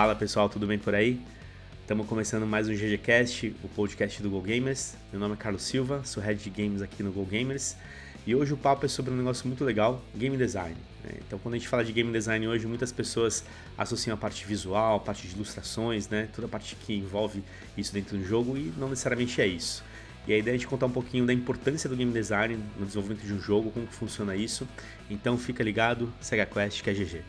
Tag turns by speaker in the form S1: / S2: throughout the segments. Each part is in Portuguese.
S1: Fala pessoal, tudo bem por aí? Estamos começando mais um GGCast, o podcast do Go Gamers. Meu nome é Carlos Silva, sou head de games aqui no Go Gamers. E hoje o papo é sobre um negócio muito legal, game design. Né? Então, quando a gente fala de game design hoje, muitas pessoas associam a parte visual, a parte de ilustrações, né? toda a parte que envolve isso dentro do jogo e não necessariamente é isso. E a ideia é de contar um pouquinho da importância do game design no desenvolvimento de um jogo, como que funciona isso. Então fica ligado, segue a quest que é GG.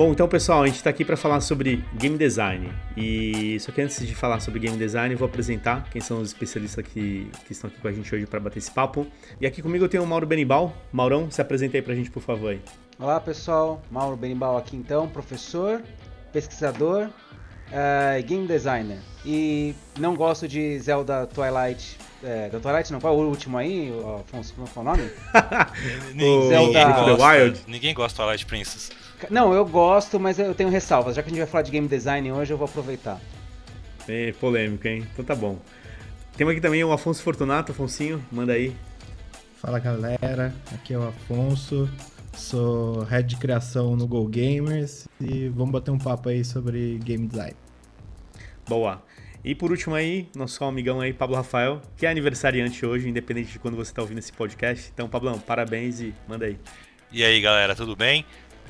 S1: Bom, então pessoal, a gente está aqui para falar sobre game design. E só que antes de falar sobre game design, eu vou apresentar quem são os especialistas que, que estão aqui com a gente hoje para bater esse papo. E aqui comigo eu tenho o Mauro Benibal. Maurão, se apresenta aí para a gente, por favor. Aí.
S2: Olá pessoal, Mauro Benibal aqui então, professor, pesquisador, uh, game designer. E não gosto de Zelda Twilight é, Twilight não, qual é o último aí, Afonso? Como é o nome?
S3: ninguém, Zelda... gosta, Wild. ninguém gosta de Twilight Princess.
S2: Não, eu gosto, mas eu tenho ressalvas. Já que a gente vai falar de game design hoje, eu vou aproveitar.
S1: É polêmico, hein? Então tá bom. Temos aqui também o Afonso Fortunato. Afonsinho, manda aí.
S4: Fala galera, aqui é o Afonso, sou head de criação no Go Gamers e vamos bater um papo aí sobre game design.
S1: Boa. E por último aí, nosso amigão aí, Pablo Rafael, que é aniversariante hoje, independente de quando você está ouvindo esse podcast. Então, Pablão, parabéns e manda aí.
S3: E aí, galera, tudo bem?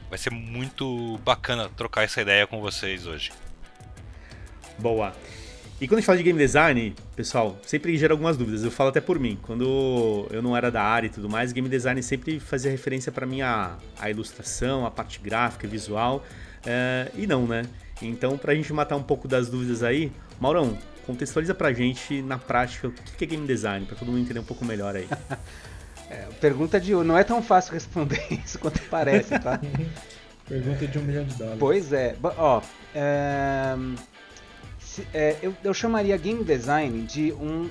S3: Vai ser muito bacana trocar essa ideia com vocês hoje.
S1: Boa. E quando a gente fala de game design, pessoal, sempre gera algumas dúvidas. Eu falo até por mim. Quando eu não era da área e tudo mais, game design sempre fazia referência para mim a, a, ilustração, a parte gráfica, visual. É, e não, né? Então, para a gente matar um pouco das dúvidas aí, Maurão, contextualiza pra gente na prática o que é game design, para todo mundo entender um pouco melhor aí.
S2: É, pergunta de não é tão fácil responder isso quanto parece, tá?
S4: pergunta de um milhão de dólares.
S2: Pois é, ó, é, se, é, eu, eu chamaria game design de um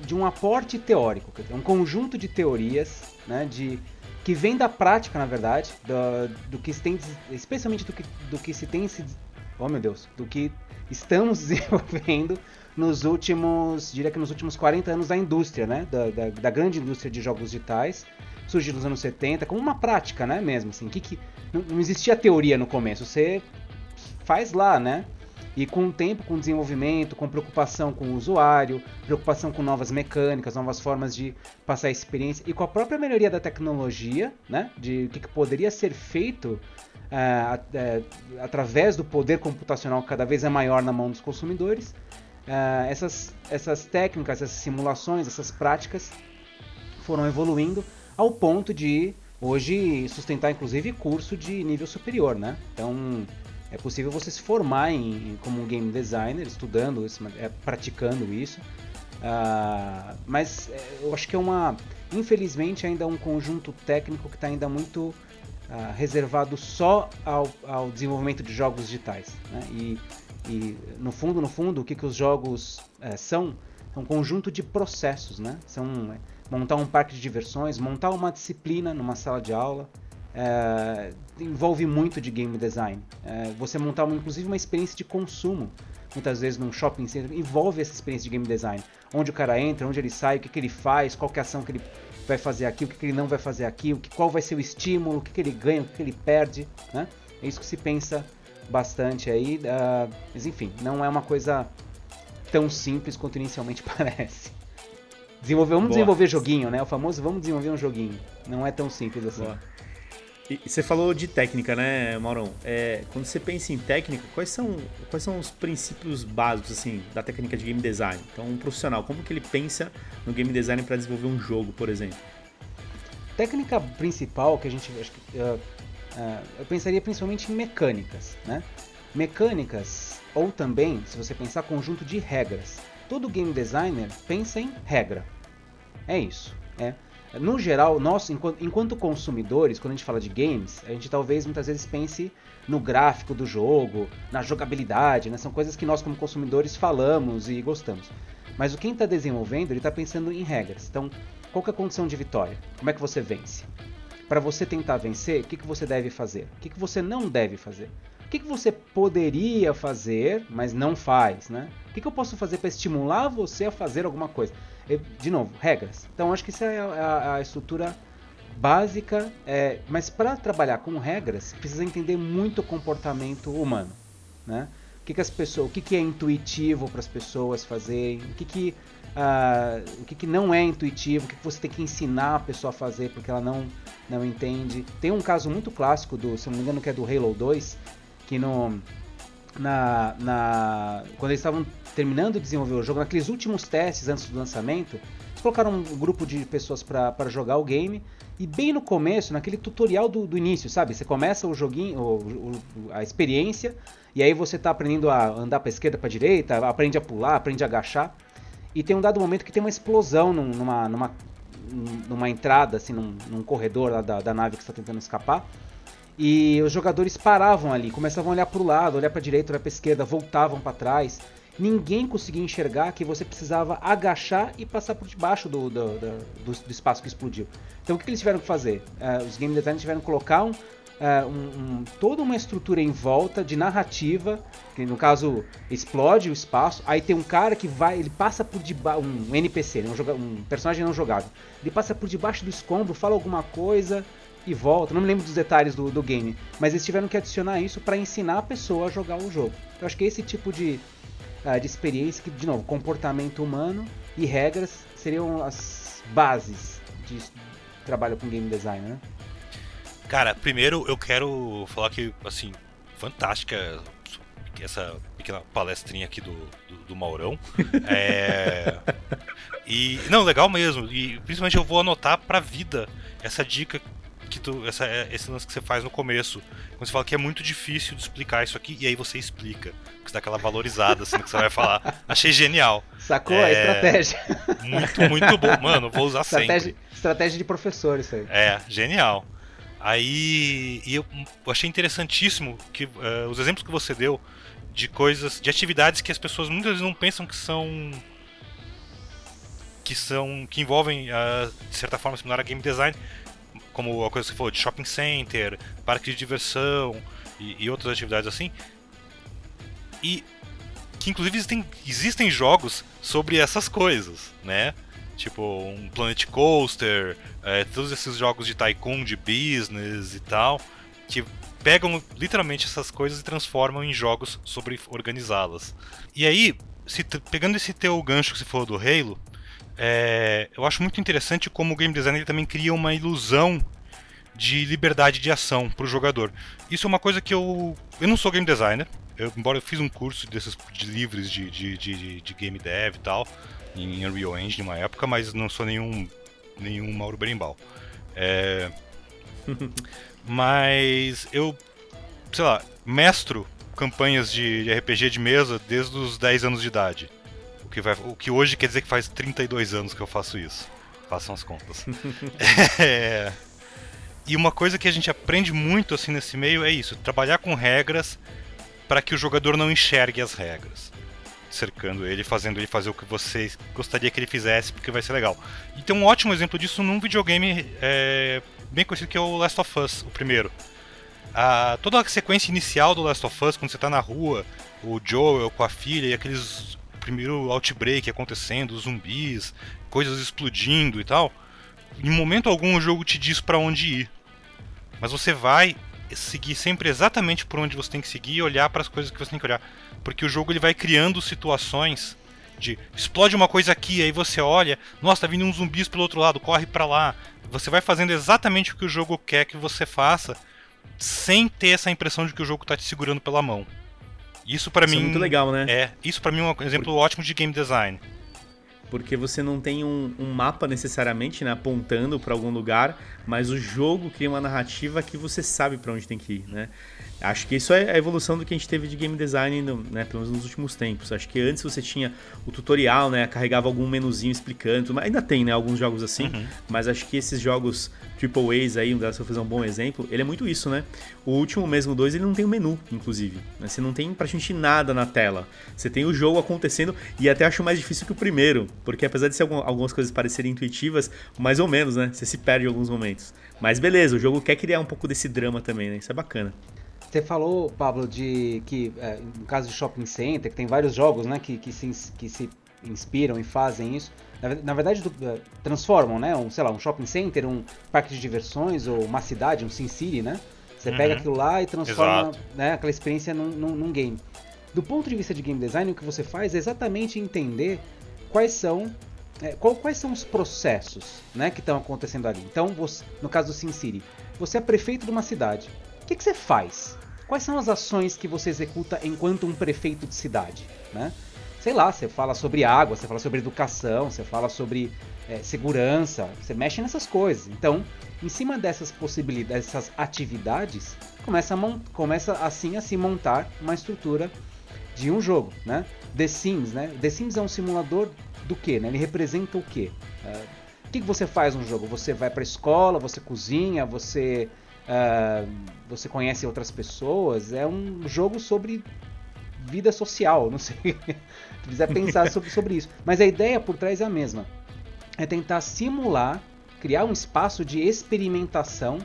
S2: de um aporte teórico, quer dizer, um conjunto de teorias, né, de que vem da prática, na verdade, do, do que se tem, especialmente do que, do que se tem se, oh meu Deus, do que estamos desenvolvendo nos últimos, diria que nos últimos 40 anos da indústria, né? Da, da, da, grande indústria de jogos digitais, surgiu nos anos 70 como uma prática, né? Mesmo assim, que, que não, existia teoria no começo, você faz lá, né? E com o tempo, com o desenvolvimento, com preocupação com o usuário, preocupação com novas mecânicas, novas formas de passar a experiência e com a própria melhoria da tecnologia, né? De o que, que poderia ser feito é, é, através do poder computacional cada vez é maior na mão dos consumidores, uh, essas, essas técnicas, essas simulações, essas práticas foram evoluindo ao ponto de hoje sustentar inclusive curso de nível superior, né? Então é possível você se formar em, como um game designer, estudando isso, é, praticando isso. Uh, mas é, eu acho que é uma, infelizmente, ainda um conjunto técnico que está ainda muito uh, reservado só ao, ao, desenvolvimento de jogos digitais. Né? E e no fundo, no fundo, o que, que os jogos é, são? É um conjunto de processos, né? São é, montar um parque de diversões, montar uma disciplina numa sala de aula, é, envolve muito de game design. Você montar, uma, inclusive, uma experiência de consumo, muitas vezes num shopping center, envolve essa experiência de game design. Onde o cara entra, onde ele sai, o que, que ele faz, qual é a ação que ele vai fazer aqui, o que, que ele não vai fazer aqui, o que, qual vai ser o estímulo, o que, que ele ganha, o que, que ele perde, né? É isso que se pensa bastante aí. Uh, mas enfim, não é uma coisa tão simples quanto inicialmente parece. Desenvolver, vamos Boa. desenvolver joguinho, né? O famoso vamos desenvolver um joguinho. Não é tão simples assim. Boa.
S1: E, você falou de técnica, né, Maurão? É, quando você pensa em técnica, quais são, quais são os princípios básicos assim da técnica de game design? Então, um profissional, como que ele pensa no game design para desenvolver um jogo, por exemplo?
S2: Técnica principal que a gente acho que, uh, Uh, eu pensaria principalmente em mecânicas, né? Mecânicas, ou também, se você pensar, conjunto de regras. Todo game designer pensa em regra. É isso. É. No geral, nós, enquanto, enquanto consumidores, quando a gente fala de games, a gente talvez muitas vezes pense no gráfico do jogo, na jogabilidade, né? São coisas que nós como consumidores falamos e gostamos. Mas o quem está desenvolvendo, ele está pensando em regras. Então, qual é a condição de vitória? Como é que você vence? para você tentar vencer, o que, que você deve fazer? O que, que você não deve fazer? O que, que você poderia fazer, mas não faz, né? O que, que eu posso fazer para estimular você a fazer alguma coisa? De novo, regras. Então acho que isso é a, a estrutura básica, é, mas para trabalhar com regras precisa entender muito o comportamento humano, né? O que, que as pessoas, o que, que é intuitivo para as pessoas fazerem, o que, que uh, o que, que não é intuitivo, o que, que você tem que ensinar a pessoa a fazer porque ela não não entende. Tem um caso muito clássico do, se não me engano, que é do Halo 2, que no na, na quando eles estavam terminando de desenvolver o jogo, naqueles últimos testes antes do lançamento, eles colocaram um grupo de pessoas para jogar o game e bem no começo, naquele tutorial do, do início, sabe? Você começa o joguinho, o, o, a experiência, e aí você está aprendendo a andar para esquerda, para direita, aprende a pular, aprende a agachar. E tem um dado momento que tem uma explosão numa, numa, numa entrada, assim, num, num corredor lá da, da nave que está tentando escapar. E os jogadores paravam ali, começavam a olhar para o lado, olhar para a direita, olhar para a esquerda, voltavam para trás. Ninguém conseguia enxergar que você precisava agachar e passar por debaixo do, do, do, do, espaço que explodiu. Então o que, eles tiveram que fazer? Uh, os game designers tiveram que colocar um, uh, um, um, toda uma estrutura em volta de narrativa, que no caso explode o espaço, aí tem um cara que vai, ele passa por debaixo, um NPC, né, um, um personagem não jogável, ele passa por debaixo do escombro, fala alguma coisa, e volta. Não me lembro dos detalhes do, do game, mas eles tiveram que adicionar isso para ensinar a pessoa a jogar o jogo. Eu acho que esse tipo de, uh, de experiência, que, de novo, comportamento humano e regras seriam as bases de trabalho com game design, né?
S3: Cara, primeiro eu quero falar que, assim, fantástica essa pequena palestrinha aqui do, do, do Maurão. É... E, não, legal mesmo. E principalmente eu vou anotar pra vida essa dica essa, esse lance que você faz no começo. Quando você fala que é muito difícil de explicar isso aqui, e aí você explica. Que você dá aquela valorizada assim que você vai falar. Achei genial.
S2: Sacou é, a estratégia.
S3: Muito, muito bom. Mano, vou usar
S2: estratégia,
S3: sempre.
S2: Estratégia de professor, isso aí.
S3: É, genial. Aí e eu, eu achei interessantíssimo que uh, os exemplos que você deu de coisas, de atividades que as pessoas muitas vezes não pensam que são que são que envolvem uh, de certa forma similar a game design, como a coisa que você falou de shopping center, parque de diversão e, e outras atividades assim. E que inclusive existem, existem jogos sobre essas coisas, né? Tipo um Planet Coaster, é, todos esses jogos de tycoon, de business e tal, que pegam literalmente essas coisas e transformam em jogos sobre organizá-las. E aí, se, pegando esse teu gancho que você falou do Halo, é, eu acho muito interessante como o game design também cria uma ilusão de liberdade de ação para o jogador. Isso é uma coisa que eu. Eu não sou game designer, eu, embora eu fiz um curso desses de livres de, de, de, de, game dev e tal, em Unreal Engine uma época, mas não sou nenhum, nenhum Mauro Berimbau. É, mas eu, sei lá, mestro campanhas de RPG de mesa desde os 10 anos de idade. O que, vai, o que hoje quer dizer que faz 32 anos que eu faço isso. Façam as contas. é, e uma coisa que a gente aprende muito assim nesse meio é isso: trabalhar com regras para que o jogador não enxergue as regras. Cercando ele, fazendo ele fazer o que você gostaria que ele fizesse, porque vai ser legal. E tem um ótimo exemplo disso num videogame é, bem conhecido que é o Last of Us, o primeiro. Toda a sequência inicial do Last of Us, quando você está na rua, o Joel com a filha e aqueles primeiro outbreak acontecendo, zumbis, coisas explodindo e tal. Em momento algum o jogo te diz para onde ir. Mas você vai seguir sempre exatamente por onde você tem que seguir e olhar para as coisas que você tem que olhar. Porque o jogo ele vai criando situações de explode uma coisa aqui, aí você olha, nossa, tá vindo uns zumbis pelo outro lado, corre para lá. Você vai fazendo exatamente o que o jogo quer que você faça, sem ter essa impressão de que o jogo tá te segurando pela mão. Isso para mim
S1: é muito legal, né?
S3: É, isso para mim é um exemplo ótimo de game design
S1: porque você não tem um, um mapa necessariamente né, apontando para algum lugar, mas o jogo cria uma narrativa que você sabe para onde tem que ir, né? Acho que isso é a evolução do que a gente teve de game design, né, pelo menos nos últimos tempos. Acho que antes você tinha o tutorial, né, carregava algum menuzinho explicando, mas ainda tem, né, alguns jogos assim, uhum. mas acho que esses jogos Triple A's aí, um delas eu fazer um bom exemplo, ele é muito isso, né? O último mesmo 2, ele não tem um menu, inclusive. Né? Você não tem praticamente nada na tela. Você tem o jogo acontecendo e até acho mais difícil que o primeiro, porque apesar de ser algumas coisas parecerem intuitivas, mais ou menos, né? Você se perde em alguns momentos. Mas beleza, o jogo quer criar um pouco desse drama também, né? Isso é bacana.
S2: Você falou, Pablo, de que é, no caso de shopping center, que tem vários jogos, né, que, que, se, que se inspiram e fazem isso. Na, na verdade, do, uh, transformam, né, um, sei lá, um shopping center, um parque de diversões ou uma cidade, um Sin City, né? Você uhum. pega aquilo lá e transforma né, aquela experiência num, num, num game. Do ponto de vista de game design, o que você faz é exatamente entender quais são é, qual, quais são os processos né, que estão acontecendo ali. Então, você, no caso do SimCity, você é prefeito de uma cidade. O que, que, você faz? Quais são as ações que você executa enquanto um prefeito de cidade? Né? Sei lá, você fala sobre água, você fala sobre educação, você fala sobre é, segurança, você mexe nessas coisas. Então, em cima dessas possibilidades, dessas atividades, começa, a começa assim a se montar uma estrutura de um jogo, né? The Sims, né? The Sims é um simulador do que, né? Ele representa o que? Uh, o que, que você faz no jogo? Você vai para a escola, você cozinha, você uh, você conhece outras pessoas. É um jogo sobre vida social, não sei. Se quiser pensar sobre, sobre isso. Mas a ideia por trás é a mesma. É tentar simular, criar um espaço de experimentação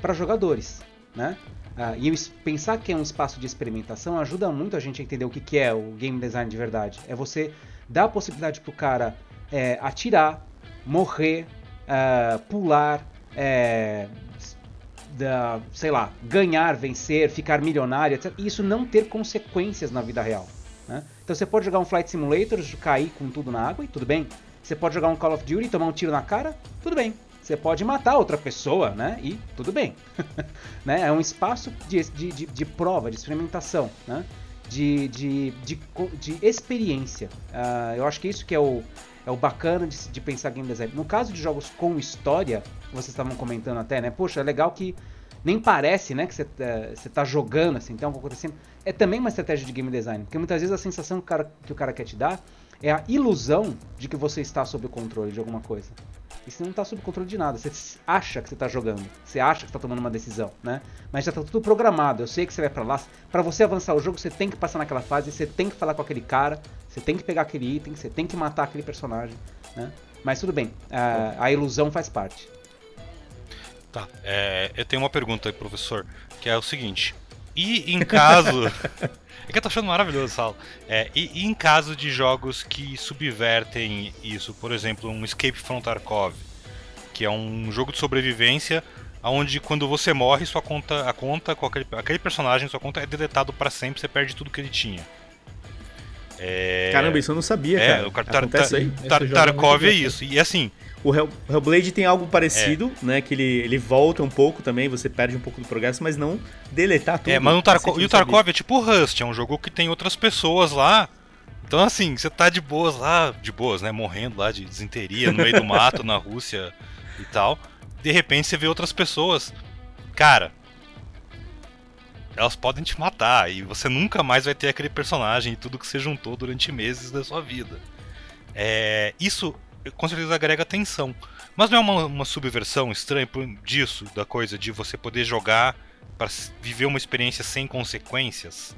S2: para jogadores, né? Uh, e pensar que é um espaço de experimentação ajuda muito a gente a entender o que, que é o game design de verdade. É você dar a possibilidade para o cara é, atirar, morrer, uh, pular, é, da, sei lá, ganhar, vencer, ficar milionário, etc. E isso não ter consequências na vida real. Né? Então você pode jogar um Flight Simulator, cair com tudo na água e tudo bem. Você pode jogar um Call of Duty, tomar um tiro na cara, tudo bem. Você pode matar outra pessoa, né? E tudo bem. né? É um espaço de, de, de, prova, de experimentação, né? De, de, de, de experiência. Uh, eu acho que isso que é o, é o bacana de, de pensar game design. No caso de jogos com história, vocês estavam comentando até, né? Poxa, é legal que nem parece, né, que você uh, tá jogando, assim, tem algo acontecendo. É também uma estratégia de game design, porque muitas vezes a sensação que o cara, que o cara quer te dar é a ilusão de que você está sob o controle de alguma coisa. E você não está sob controle de nada. Você acha que você está jogando. Você acha que está tomando uma decisão, né? Mas já está tudo programado. Eu sei que você vai para lá. Para você avançar o jogo, você tem que passar naquela fase. Você tem que falar com aquele cara. Você tem que pegar aquele item. Você tem que matar aquele personagem, né? Mas tudo bem. A, a ilusão faz parte.
S3: Tá. É, eu tenho uma pergunta aí, professor, que é o seguinte. E em caso. é que eu tô achando maravilhoso, Sal. É, e, e, em caso de jogos que subvertem isso, por exemplo, um Escape from Tarkov, que é um jogo de sobrevivência onde quando você morre, sua conta, a conta com aquele, aquele personagem, sua conta é deletado para sempre, você perde tudo que ele tinha.
S1: É... Caramba, isso eu não sabia, é, cara. O
S3: tar tar tar Tarkov é isso. E assim,
S1: o Hell, Hellblade tem algo parecido, é. né? Que ele, ele volta um pouco também, você perde um pouco do progresso, mas não deletar tudo.
S3: É, mas no Tarkov, e o Tarkov é tipo o Rust, é um jogo que tem outras pessoas lá. Então, assim, você tá de boas lá, de boas, né? Morrendo lá de desinteria no meio do mato, na Rússia e tal. De repente você vê outras pessoas. Cara, elas podem te matar e você nunca mais vai ter aquele personagem e tudo que você juntou durante meses da sua vida. É, isso com certeza agrega tensão. Mas não é uma, uma subversão estranha disso, da coisa de você poder jogar para viver uma experiência sem consequências?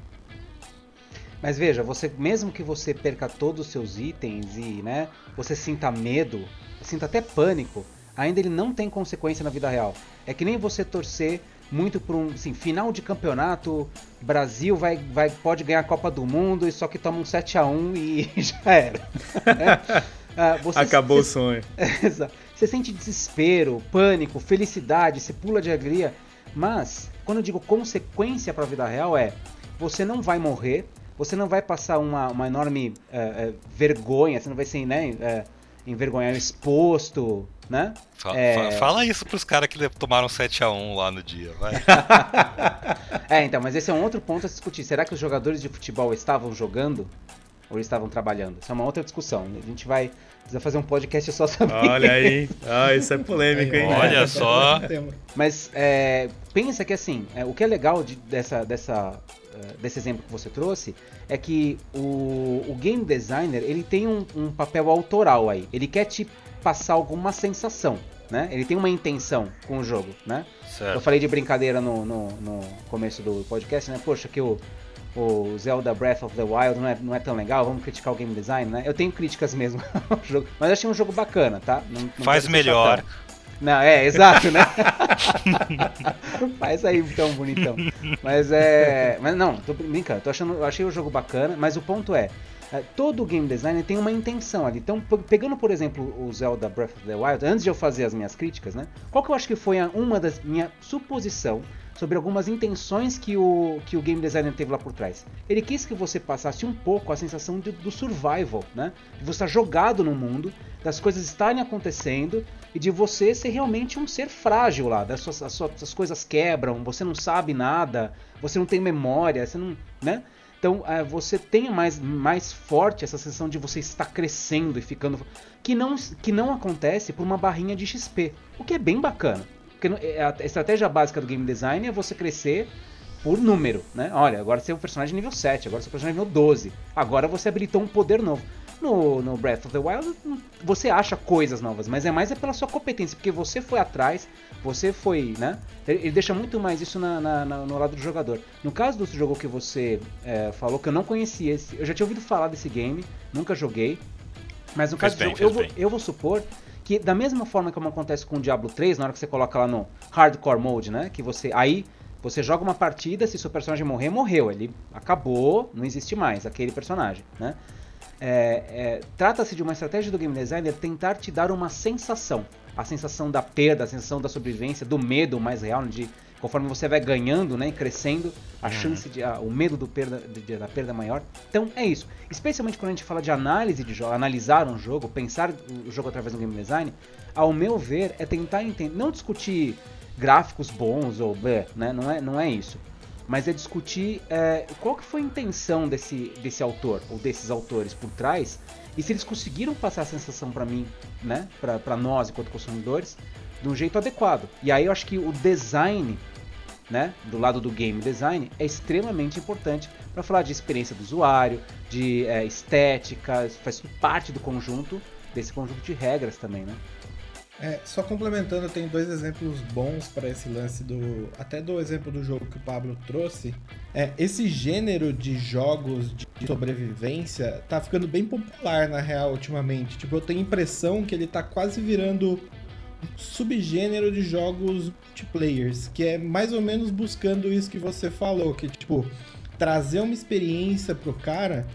S2: Mas veja, você mesmo que você perca todos os seus itens e, né, você sinta medo, sinta até pânico, ainda ele não tem consequência na vida real. É que nem você torcer muito por um assim, final de campeonato, Brasil vai, vai pode ganhar a Copa do Mundo e só que toma um 7 a 1 e já era.
S1: é. Ah, Acabou
S2: se,
S1: o sonho.
S2: você sente desespero, pânico, felicidade, você pula de alegria. Mas, quando eu digo consequência para a vida real, é você não vai morrer, você não vai passar uma, uma enorme uh, uh, vergonha, você não vai ser né, uh, envergonhado, exposto, né?
S3: Fala, é... fala isso pros caras que tomaram 7x1 lá no dia, vai.
S2: é, então, mas esse é um outro ponto a se discutir. Será que os jogadores de futebol estavam jogando? Ou eles estavam trabalhando? Isso é uma outra discussão. A gente vai precisa fazer um podcast só sobre
S1: Olha aí, ah, isso é polêmico, hein?
S3: Olha só.
S2: Mas é, pensa que assim, é, o que é legal de, dessa, dessa, uh, desse exemplo que você trouxe é que o, o game designer ele tem um, um, papel autoral aí. Ele quer te passar alguma sensação, né? Ele tem uma intenção com o jogo, né? Certo. Eu falei de brincadeira no, no, no começo do podcast, né? Poxa, que o o Zelda Breath of the Wild não é, não é tão legal, vamos criticar o game design, né? Eu tenho críticas mesmo ao jogo, mas achei um jogo bacana, tá?
S3: Não, não Faz melhor.
S2: Não, é, exato, né? Faz aí então, bonitão. Mas é. Mas não, tô brincando, tô achando, eu achei o jogo bacana, mas o ponto é. é todo game designer tem uma intenção ali. Então, pegando, por exemplo, o Zelda Breath of the Wild, antes de eu fazer as minhas críticas, né? Qual que eu acho que foi uma das minha suposição sobre algumas intenções que o, que o game designer teve lá por trás. Ele quis que você passasse um pouco a sensação de, do survival, né? De você estar jogado no mundo, das coisas estarem acontecendo e de você ser realmente um ser frágil lá. Das suas, as, suas, as coisas quebram, você não sabe nada, você não tem memória, você não. né? Então é, você tenha mais, mais forte essa sensação de você estar crescendo e ficando. Que não, que não acontece por uma barrinha de XP. O que é bem bacana. Porque é, a estratégia básica do game design é você crescer por número, né? Olha, agora você é um personagem nível 7, agora você é um personagem nível 12. Agora você habilitou um poder novo. No, no Breath of the Wild, você acha coisas novas, mas é mais é pela sua competência, porque você foi atrás, você foi, né? Ele, deixa muito mais isso na, na, na, no lado do jogador. No caso do jogo que você é, falou, que eu não conhecia esse, eu já tinha ouvido falar desse game, nunca joguei, mas no caso
S3: bem,
S2: do jogo, eu, eu vou supor que da mesma forma como acontece com o Diablo 3, na hora que você coloca lá no Hardcore Mode, né? Que você. Aí você joga uma partida, se seu personagem morrer, morreu. Ele acabou, não existe mais aquele personagem, né? É, é, Trata-se de uma estratégia do game designer tentar te dar uma sensação. A sensação da perda, a sensação da sobrevivência, do medo mais real, de conforme você vai ganhando, né, crescendo, a uhum. chance de, a, o medo do perda, de, da perda maior. Então é isso. Especialmente quando a gente fala de análise de jogo, analisar um jogo, pensar o jogo através do game design, ao meu ver é tentar entender, não discutir gráficos bons ou blé, né, não é, não é isso. Mas é discutir é, qual que foi a intenção desse, desse autor ou desses autores por trás e se eles conseguiram passar a sensação para mim, né, para nós enquanto consumidores, de um jeito adequado. E aí eu acho que o design, né, do lado do game design, é extremamente importante para falar de experiência do usuário, de é, estética, faz parte do conjunto, desse conjunto de regras também, né?
S4: É, só complementando, tenho dois exemplos bons para esse lance do. Até do exemplo do jogo que o Pablo trouxe. É, esse gênero de jogos de sobrevivência tá ficando bem popular na real ultimamente. Tipo, eu tenho a impressão que ele tá quase virando subgênero de jogos multiplayers, que é mais ou menos buscando isso que você falou, que tipo, trazer uma experiência pro cara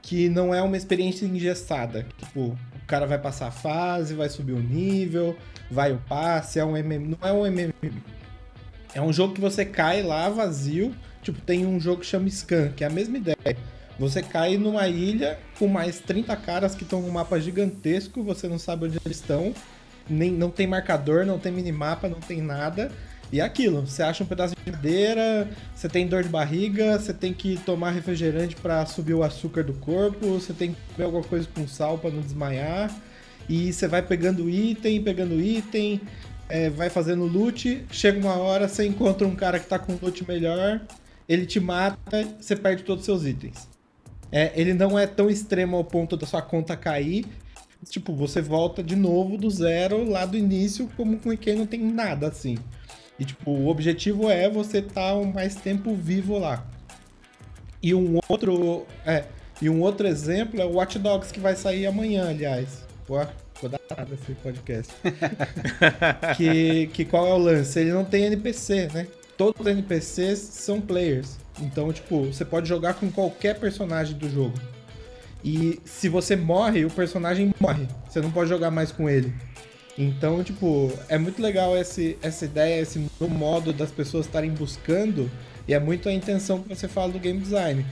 S4: que não é uma experiência engessada. Tipo, o cara vai passar a fase, vai subir o nível, vai o passe, é um MM, não é um MM. É um jogo que você cai lá vazio, tipo, tem um jogo que chama Scan, que é a mesma ideia. Você cai numa ilha com mais 30 caras que estão num mapa gigantesco, você não sabe onde eles estão, nem, não tem marcador, não tem minimapa, não tem nada. E é aquilo, você acha um pedaço de madeira, você tem dor de barriga, você tem que tomar refrigerante para subir o açúcar do corpo, você tem que comer alguma coisa com sal para não desmaiar. E você vai pegando item, pegando item, é, vai fazendo loot, chega uma hora, você encontra um cara que tá com loot melhor, ele te mata, você perde todos os seus itens. É, ele não é tão extremo ao ponto da sua conta cair, tipo, você volta de novo do zero lá do início, como com quem não tem nada assim. E tipo, o objetivo é você estar tá o mais tempo vivo lá. E um outro, é, e um outro exemplo é o Watch Dogs que vai sair amanhã, aliás. Pô, vou dar nada esse podcast. que, que qual é o lance? Ele não tem NPC, né? Todos os NPCs são players. Então, tipo, você pode jogar com qualquer personagem do jogo. E se você morre, o personagem morre. Você não pode jogar mais com ele. Então, tipo, é muito legal esse, essa ideia, esse modo das pessoas estarem buscando, e é muito a intenção que você fala do game design.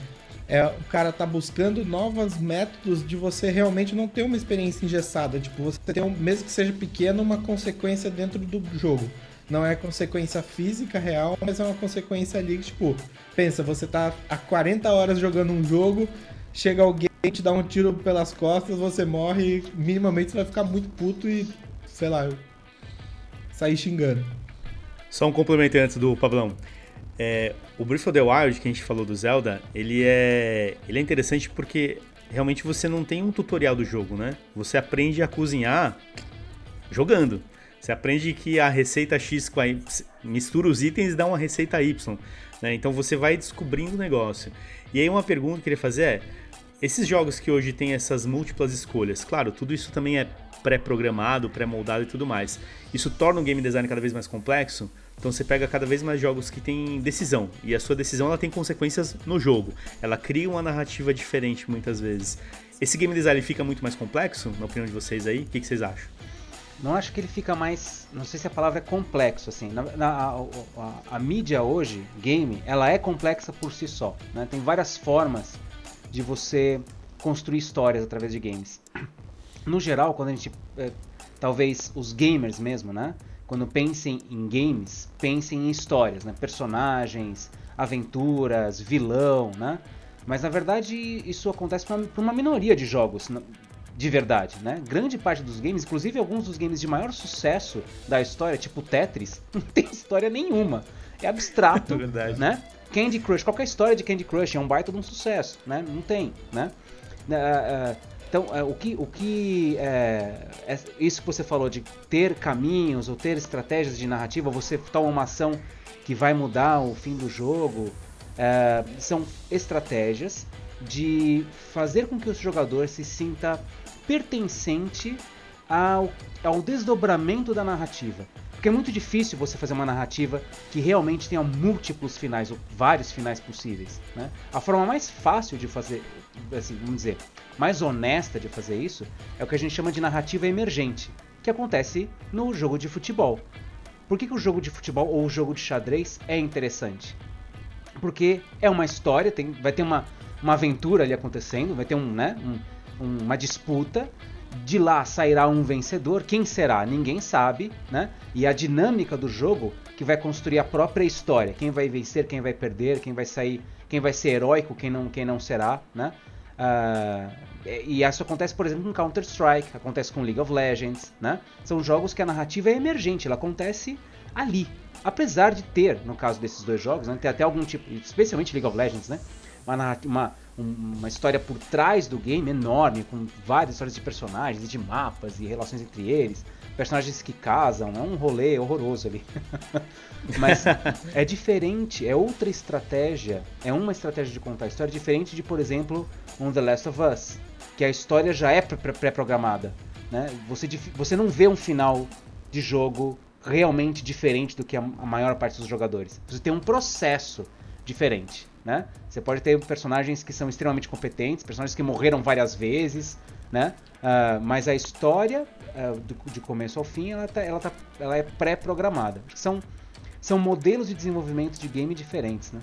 S4: É, o cara tá buscando novos métodos de você realmente não ter uma experiência engessada. Tipo, você ter, um, mesmo que seja pequeno, uma consequência dentro do jogo. Não é consequência física real, mas é uma consequência ali que, tipo, pensa, você tá há 40 horas jogando um jogo, chega alguém te dá um tiro pelas costas, você morre, minimamente você vai ficar muito puto e, sei lá, sair xingando.
S1: Só um complemento antes do Pablão. É, o Breath of the Wild, que a gente falou do Zelda, ele é, ele é interessante porque realmente você não tem um tutorial do jogo, né? Você aprende a cozinhar jogando. Você aprende que a receita X com a mistura os itens e dá uma receita Y. Né? Então você vai descobrindo o negócio. E aí uma pergunta que eu queria fazer é: esses jogos que hoje têm essas múltiplas escolhas, claro, tudo isso também é pré-programado, pré-moldado e tudo mais. Isso torna o game design cada vez mais complexo. Então você pega cada vez mais jogos que têm decisão e a sua decisão ela tem consequências no jogo. Ela cria uma narrativa diferente muitas vezes. Esse game design fica muito mais complexo, na opinião de vocês aí? O que, que vocês acham?
S2: Não acho que ele fica mais. Não sei se a palavra é complexo, assim. Na, na a, a, a, mídia hoje, game, ela é complexa por si só. Né? Tem várias formas de você construir histórias através de games. No geral, quando a gente. É, talvez os gamers mesmo, né? Quando pensem em games, pensem em histórias, né? Personagens, aventuras, vilão, né? Mas na verdade isso acontece para uma minoria de jogos de verdade, né? Grande parte dos games, inclusive alguns dos games de maior sucesso da história, tipo Tetris, não tem história nenhuma. É abstrato, é né? Candy Crush, qualquer história de Candy Crush é um baita de um sucesso, né? Não tem, né? Uh, uh, então, uh, o que, o que é, é, isso que você falou de ter caminhos ou ter estratégias de narrativa, você toma uma ação que vai mudar o fim do jogo, são estratégias de fazer com que o jogador se sinta pertencente ao, ao desdobramento da narrativa. Porque é muito difícil você fazer uma narrativa que realmente tenha múltiplos finais, ou vários finais possíveis. Né? A forma mais fácil de fazer, assim, vamos dizer, mais honesta de fazer isso é o que a gente chama de narrativa emergente, que acontece no jogo de futebol. Por que, que o jogo de futebol ou o jogo de xadrez é interessante? Porque é uma história, tem, vai ter uma, uma aventura ali acontecendo, vai ter um, né, um, uma disputa. De lá sairá um vencedor. Quem será? Ninguém sabe, né? E a dinâmica do jogo que vai construir a própria história. Quem vai vencer, quem vai perder, quem vai sair, quem vai ser heróico, quem não, quem não será, né? Uh, e isso acontece, por exemplo, com Counter Strike, acontece com League of Legends, né? São jogos que a narrativa é emergente, ela acontece ali. Apesar de ter, no caso desses dois jogos, né, ter até algum tipo, especialmente League of Legends, né? Uma, uma, uma história por trás do game enorme, com várias histórias de personagens, de mapas e relações entre eles, personagens que casam, é um rolê horroroso ali. Mas é diferente, é outra estratégia, é uma estratégia de contar a história diferente de, por exemplo, um The Last of Us, que a história já é pré-programada. Né? Você, você não vê um final de jogo realmente diferente do que a maior parte dos jogadores. Você tem um processo diferente né? Você pode ter personagens que são extremamente competentes, personagens que morreram várias vezes, né? Uh, mas a história, uh, do, de começo ao fim, ela, tá, ela, tá, ela é pré-programada. São, são modelos de desenvolvimento de game diferentes, né?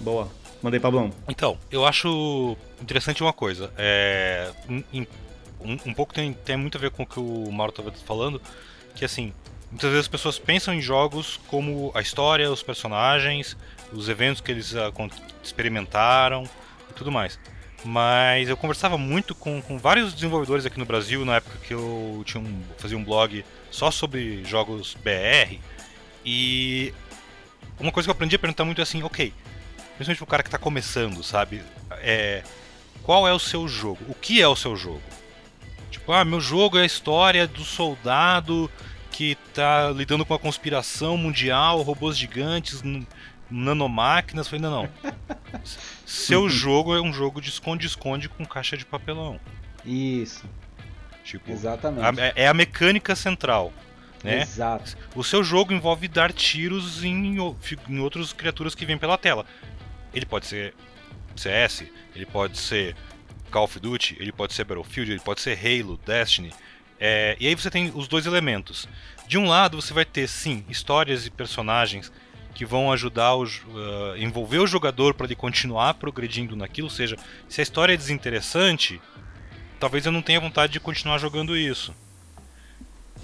S1: Boa. Mandei, Pablão.
S3: Então, eu acho interessante uma coisa. É, um, um, pouco tem, tem muito a ver com o que o Mauro estava falando, que assim, muitas vezes as pessoas pensam em jogos como a história, os personagens, os eventos que eles experimentaram e tudo mais. Mas eu conversava muito com, com, vários desenvolvedores aqui no Brasil na época que eu tinha um, fazia um blog só sobre jogos BR. E uma coisa que eu aprendi a perguntar muito é assim, ok, principalmente o cara que está começando, sabe? É, qual é o seu jogo? O que é o seu jogo? Tipo, ah, meu jogo é a história do soldado que está lidando com a conspiração mundial, robôs gigantes, nanomáquinas. Falei, não, não. Seu jogo é um jogo de esconde-esconde com caixa de papelão.
S2: Isso.
S3: Tipo, Exatamente. A, é, é a mecânica central. Né?
S2: Exato.
S3: O seu jogo envolve dar tiros em, em outras criaturas que vêm pela tela. Ele pode ser CS, ele pode ser Call of Duty, ele pode ser Battlefield, ele pode ser Halo, Destiny. É, e aí você tem os dois elementos. De um lado você vai ter sim histórias e personagens que vão ajudar o uh, envolver o jogador para ele continuar progredindo naquilo. Ou seja, se a história é desinteressante, talvez eu não tenha vontade de continuar jogando isso.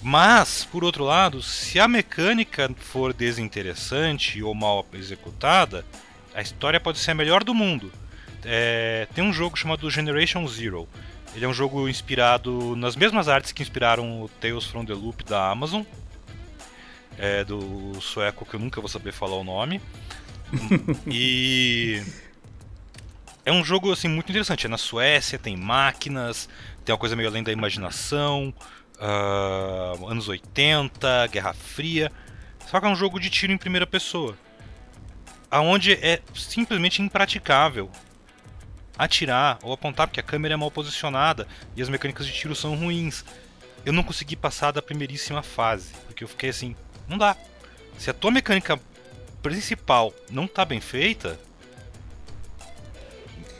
S3: Mas, por outro lado, se a mecânica for desinteressante ou mal executada, a história pode ser a melhor do mundo. É, tem um jogo chamado Generation Zero. Ele é um jogo inspirado nas mesmas artes que inspiraram o Tales from the Loop da Amazon, é, do sueco que eu nunca vou saber falar o nome. e é um jogo assim muito interessante. É na Suécia, tem máquinas, tem uma coisa meio além da imaginação, uh, anos 80, Guerra Fria. Só que é um jogo de tiro em primeira pessoa. aonde é simplesmente impraticável atirar ou apontar porque a câmera é mal posicionada e as mecânicas de tiro são ruins. Eu não consegui passar da primeiríssima fase, porque eu fiquei assim, não dá. Se a tua mecânica principal não tá bem feita,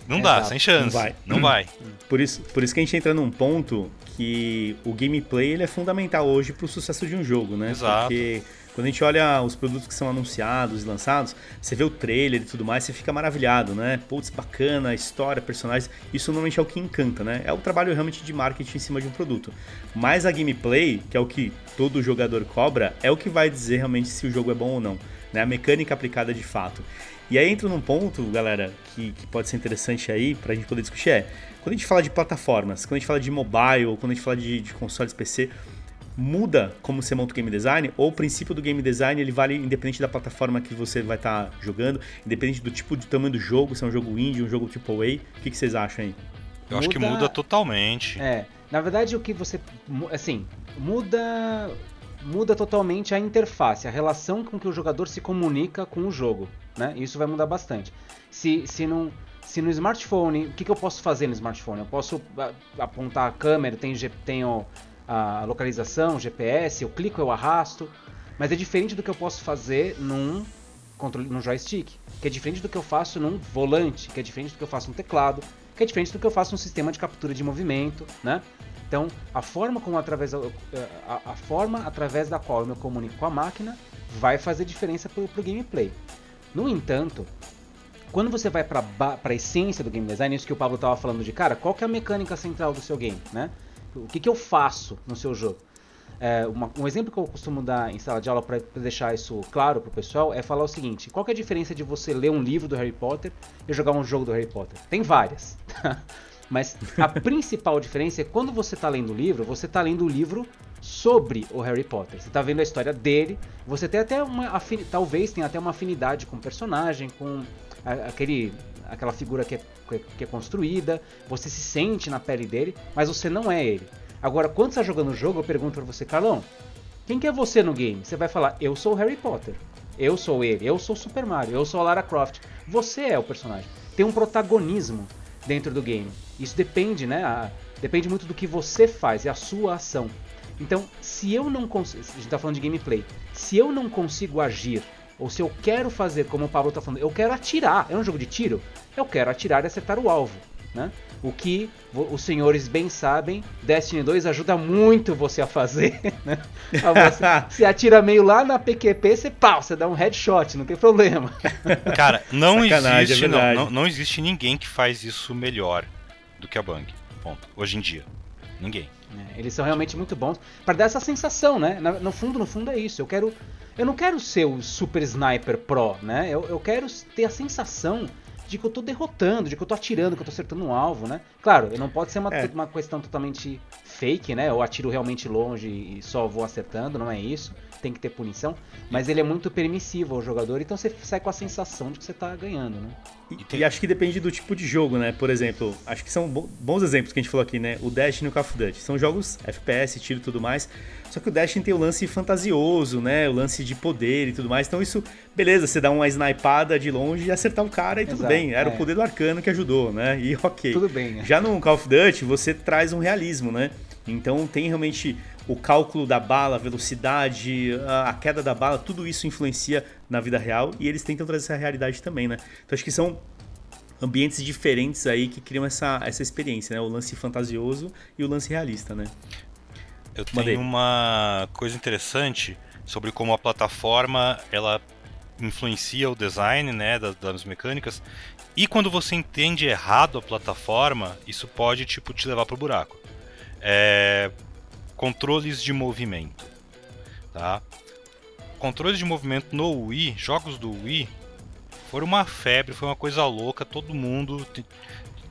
S3: não Exato. dá, sem chance. Não vai. Não vai.
S1: Por isso, por isso que a gente entra num ponto que o gameplay ele é fundamental hoje para o sucesso de um jogo, né?
S3: Exato.
S1: Porque quando a gente olha os produtos que são anunciados e lançados, você vê o trailer e tudo mais, você fica maravilhado, né? Putz, bacana, história, personagens. Isso normalmente é o que encanta, né? É o trabalho realmente de marketing em cima de um produto. Mas a gameplay, que é o que todo jogador cobra, é o que vai dizer realmente se o jogo é bom ou não. Né? A mecânica aplicada de fato. E aí entra num ponto, galera, que, que pode ser interessante aí pra gente poder discutir é, quando a gente fala de plataformas, quando a gente fala de mobile, quando a gente fala de, de consoles PC, muda como você monta o game design ou o princípio do game design ele vale independente da plataforma que você vai estar tá jogando, independente do tipo de tamanho do jogo, se é um jogo indie, um jogo tipo A, o que, que vocês acham aí?
S3: Eu muda... acho que muda totalmente.
S2: É, na verdade o que você assim muda muda totalmente a interface, a relação com que o jogador se comunica com o jogo, né? Isso vai mudar bastante. Se se não se no smartphone, o que, que eu posso fazer no smartphone? Eu posso apontar a câmera, tem, tenho a localização, GPS, eu clico, eu arrasto. Mas é diferente do que eu posso fazer num controle, num joystick, que é diferente do que eu faço num volante, que é diferente do que eu faço no teclado, que é diferente do que eu faço num sistema de captura de movimento, né? Então, a forma como através a, a, a forma através da qual eu me comunico com a máquina vai fazer diferença para o gameplay. No entanto, quando você vai para a essência do game design, isso que o Pablo estava falando de cara, qual que é a mecânica central do seu game, né? O que, que eu faço no seu jogo? É, uma, um exemplo que eu costumo dar em sala de aula para deixar isso claro para o pessoal é falar o seguinte: qual é a diferença de você ler um livro do Harry Potter e jogar um jogo do Harry Potter? Tem várias. Mas a principal diferença é quando você está lendo o livro, você está lendo o livro sobre o Harry Potter. Você está vendo a história dele, você tem até uma talvez tenha até uma afinidade com o personagem, com aquele aquela figura que é, que é construída, você se sente na pele dele, mas você não é ele. Agora, quando você está jogando o jogo, eu pergunto para você, Carlão, quem que é você no game? Você vai falar, eu sou Harry Potter. Eu sou ele, eu sou Super Mario, eu sou Lara Croft. Você é o personagem. Tem um protagonismo dentro do game. Isso depende, né? A, depende muito do que você faz, é a sua ação. Então, se eu não consigo. A gente está falando de gameplay. Se eu não consigo agir ou se eu quero fazer, como o Pablo está falando, eu quero atirar. É um jogo de tiro? Eu quero atirar e acertar o alvo. Né? O que os senhores bem sabem, Destiny 2 ajuda muito você a fazer. Né? Você, atira meio lá na PQP, você pau, você dá um headshot, não tem problema.
S3: Cara, não existe, é não, não, não, existe ninguém que faz isso melhor do que a Bang. Ponto. Hoje em dia. Ninguém.
S2: É, eles são realmente muito bons para dar essa sensação, né? No fundo, no fundo é isso. Eu quero eu não quero ser o super sniper pro, né? Eu, eu quero ter a sensação de que eu tô derrotando, de que eu tô atirando, que eu tô acertando um alvo, né? Claro, não pode ser uma, é. uma questão totalmente fake, né? Eu atiro realmente longe e só vou acertando, não é isso. Tem que ter punição. Mas ele é muito permissivo ao jogador, então você sai com a sensação de que você tá ganhando, né?
S1: E, e acho que depende do tipo de jogo, né? Por exemplo, acho que são bons exemplos que a gente falou aqui, né? O Dash e o Call of Duty. São jogos FPS, tiro e tudo mais. Só que o Destiny tem o lance fantasioso, né? O lance de poder e tudo mais. Então isso, beleza, você dá uma snipada de longe e acertar o cara e Exato, tudo bem. Era é. o poder do arcano que ajudou, né? E ok.
S2: Tudo bem. Né?
S1: Já no Call of Duty, você traz um realismo, né? Então tem realmente o cálculo da bala, a velocidade, a queda da bala, tudo isso influencia na vida real e eles tentam trazer essa realidade também, né? Então acho que são ambientes diferentes aí que criam essa, essa experiência, né? O lance fantasioso e o lance realista, né?
S3: Eu Mandei. tenho uma coisa interessante sobre como a plataforma ela influencia o design né, das, das mecânicas. E quando você entende errado a plataforma, isso pode tipo te levar pro buraco. É, controles de movimento, tá? Controles de movimento no Wii, jogos do Wii, foram uma febre, foi uma coisa louca. Todo mundo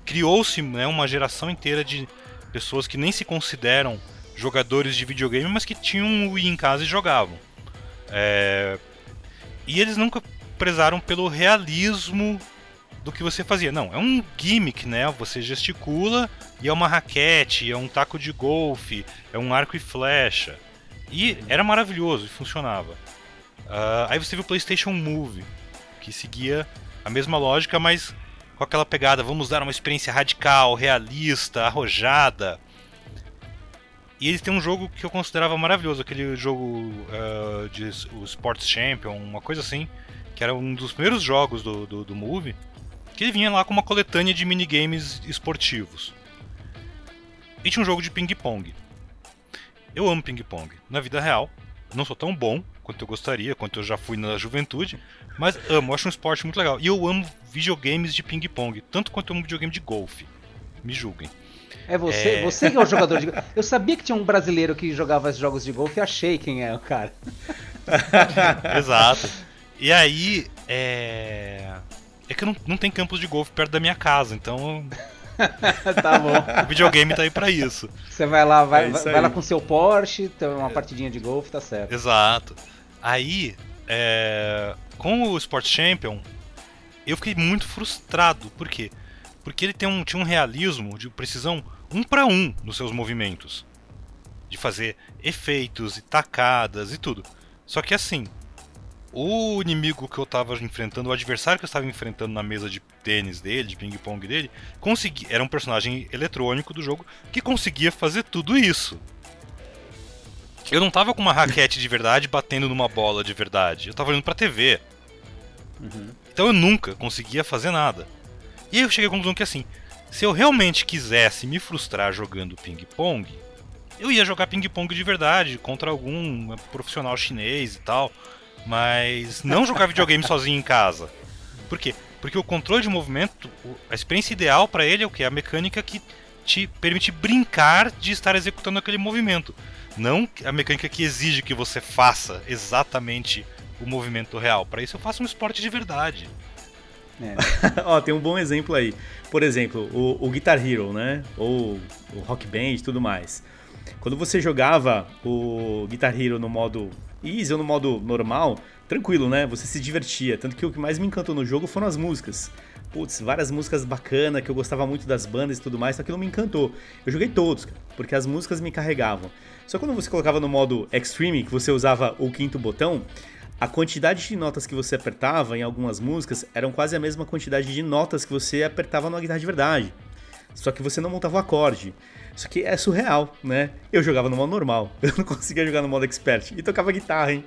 S3: criou-se né, uma geração inteira de pessoas que nem se consideram jogadores de videogame, mas que tinham um Wii em casa e jogavam. É... E eles nunca prezaram pelo realismo do que você fazia. Não, é um gimmick, né? Você gesticula e é uma raquete, é um taco de golfe, é um arco e flecha. E era maravilhoso e funcionava. Uh, aí você viu o PlayStation Move, que seguia a mesma lógica, mas com aquela pegada, vamos dar uma experiência radical, realista, arrojada. E eles têm um jogo que eu considerava maravilhoso, aquele jogo uh, de o Sports Champion, uma coisa assim, que era um dos primeiros jogos do, do, do Movie, que ele vinha lá com uma coletânea de minigames esportivos. E tinha um jogo de ping-pong. Eu amo ping-pong. Na vida real, não sou tão bom quanto eu gostaria, quanto eu já fui na juventude, mas amo, acho um esporte muito legal. E eu amo videogames de ping-pong, tanto quanto eu amo videogame de golfe. Me julguem.
S2: É você, é... você que é o jogador de golfe. Eu sabia que tinha um brasileiro que jogava jogos de golfe e achei quem é o cara.
S3: Exato. E aí, é. É que não, não tem campos de golfe perto da minha casa, então.
S2: tá bom.
S3: O videogame tá aí pra isso.
S2: Você vai lá, vai, é vai lá com seu Porsche, tem uma partidinha de golfe, tá certo.
S3: Exato. Aí, é... com o Sport Champion, eu fiquei muito frustrado. Por quê? Porque ele tem um, tinha um realismo de precisão um para um nos seus movimentos. De fazer efeitos e tacadas e tudo. Só que assim, o inimigo que eu estava enfrentando, o adversário que eu estava enfrentando na mesa de tênis dele, de ping-pong dele, consegui, era um personagem eletrônico do jogo que conseguia fazer tudo isso. Eu não estava com uma raquete de verdade batendo numa bola de verdade. Eu estava olhando pra TV. Uhum. Então eu nunca conseguia fazer nada. E aí eu cheguei à conclusão que assim, se eu realmente quisesse me frustrar jogando ping-pong, eu ia jogar ping-pong de verdade contra algum profissional chinês e tal. Mas não jogar videogame sozinho em casa. Por quê? Porque o controle de movimento, a experiência ideal para ele é o que? A mecânica que te permite brincar de estar executando aquele movimento. Não a mecânica que exige que você faça exatamente o movimento real. Para isso eu faço um esporte de verdade.
S1: É. Ó, tem um bom exemplo aí. Por exemplo, o, o Guitar Hero, né? Ou o Rock Band e tudo mais. Quando você jogava o Guitar Hero no modo easy ou no modo normal, tranquilo, né? Você se divertia. Tanto que o que mais me encantou no jogo foram as músicas. Putz, várias músicas bacanas, que eu gostava muito das bandas e tudo mais, só não me encantou. Eu joguei todos, porque as músicas me carregavam. Só quando você colocava no modo Extreme, que você usava o quinto botão, a quantidade de notas que você apertava em algumas músicas eram quase a mesma quantidade de notas que você apertava numa guitarra de verdade. Só que você não montava o acorde. Isso aqui é surreal, né? Eu jogava no modo normal, eu não conseguia jogar no modo expert e tocava guitarra, hein?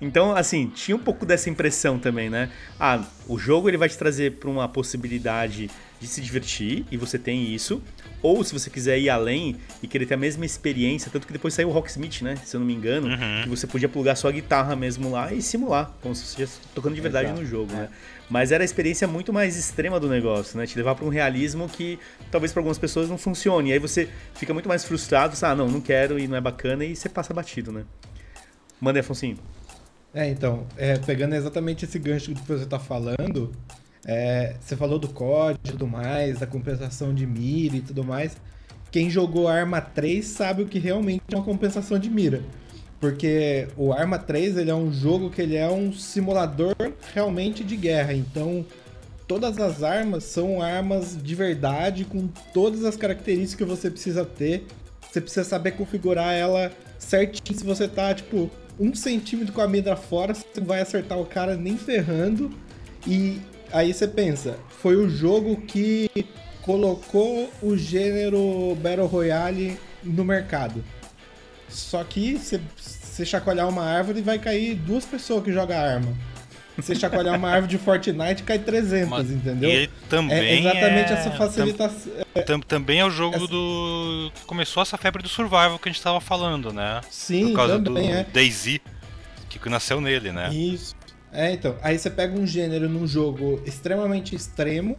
S1: Então, assim, tinha um pouco dessa impressão também, né? Ah, o jogo ele vai te trazer para uma possibilidade de se divertir e você tem isso. Ou se você quiser ir além e querer ter a mesma experiência, tanto que depois saiu o Rocksmith, né? Se eu não me engano, uhum. que você podia plugar sua guitarra mesmo lá e simular, como se você estivesse tocando de verdade Exato. no jogo, né? é. né? Mas era a experiência muito mais extrema do negócio, né? Te levar para um realismo que talvez para algumas pessoas não funcione. E aí você fica muito mais frustrado, ah, não, não quero e não é bacana, e você passa batido, né? Manda aí, Afonso.
S4: É, então, é, pegando exatamente esse gancho que você está falando, é, você falou do código e tudo mais, da compensação de mira e tudo mais. Quem jogou Arma 3 sabe o que realmente é uma compensação de mira. Porque o Arma 3 ele é um jogo que ele é um simulador realmente de guerra. Então, todas as armas são armas de verdade, com todas as características que você precisa ter. Você precisa saber configurar ela certinho. Se você tá, tipo, um centímetro com a mira fora, você não vai acertar o cara nem ferrando. E aí você pensa, foi o jogo que colocou o gênero Battle Royale no mercado. Só que você, chacoalhar uma árvore vai cair duas pessoas que jogam arma. Você chacoalhar uma árvore de Fortnite cai 300, Mas entendeu?
S3: E também é
S4: exatamente
S3: é...
S4: essa facilitação.
S3: Tam, também é o jogo essa... do que começou essa febre do survival que a gente estava falando, né?
S4: Sim,
S3: Por causa
S4: também
S3: do
S4: é.
S3: Daisy que nasceu nele, né?
S4: Isso. É, então, aí você pega um gênero num jogo extremamente extremo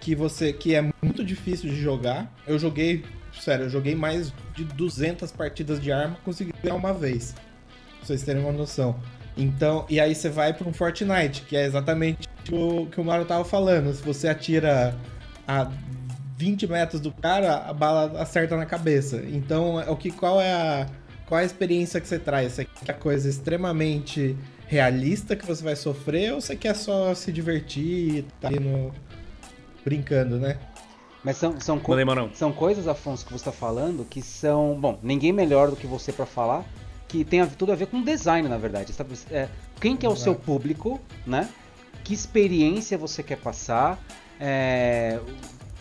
S4: que você que é muito difícil de jogar. Eu joguei, sério, eu joguei mais de 200 partidas de arma, consegui ganhar uma vez. Pra vocês terem uma noção. Então, e aí você vai para um Fortnite, que é exatamente o que o Mario tava falando. Se você atira a 20 metros do cara, a bala acerta na cabeça. Então, é o que qual é a qual é a experiência que você traz? Você quer coisa extremamente realista que você vai sofrer ou você quer só se divertir e tá no brincando, né?
S2: Mas são, são, co são coisas, Afonso, que você está falando que são. Bom, ninguém melhor do que você para falar, que tem tudo a ver com design, na verdade. É, quem que é o seu público, né? que experiência você quer passar. É,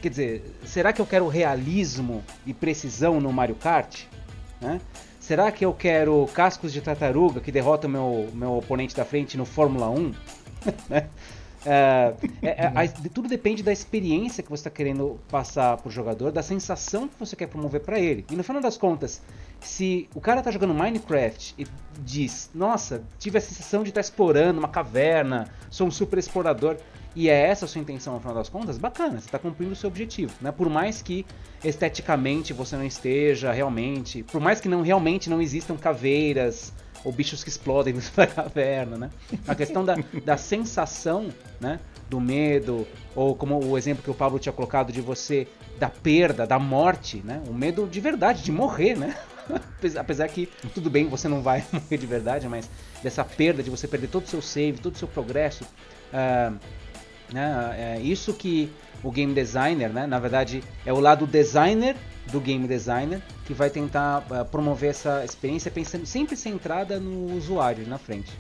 S2: quer dizer, será que eu quero realismo e precisão no Mario Kart? Né? Será que eu quero cascos de tartaruga que derrotam meu, meu oponente da frente no Fórmula 1? Né? É, é, é, tudo depende da experiência que você está querendo passar para o jogador, da sensação que você quer promover para ele. E no final das contas, se o cara está jogando Minecraft e diz: Nossa, tive a sensação de estar tá explorando uma caverna, sou um super explorador, e é essa a sua intenção no final das contas, bacana, você está cumprindo o seu objetivo. Né? Por mais que esteticamente você não esteja realmente, por mais que não realmente não existam caveiras ou bichos que explodem dentro da caverna, né? A questão da, da sensação, né? Do medo, ou como o exemplo que o Pablo tinha colocado de você, da perda, da morte, né? O medo de verdade, de morrer, né? Apesar que, tudo bem, você não vai morrer de verdade, mas dessa perda de você perder todo o seu save, todo o seu progresso. Uh, né? É isso que o game designer, né? na verdade, é o lado designer do game designer que vai tentar uh, promover essa experiência pensando sempre centrada no usuário na frente.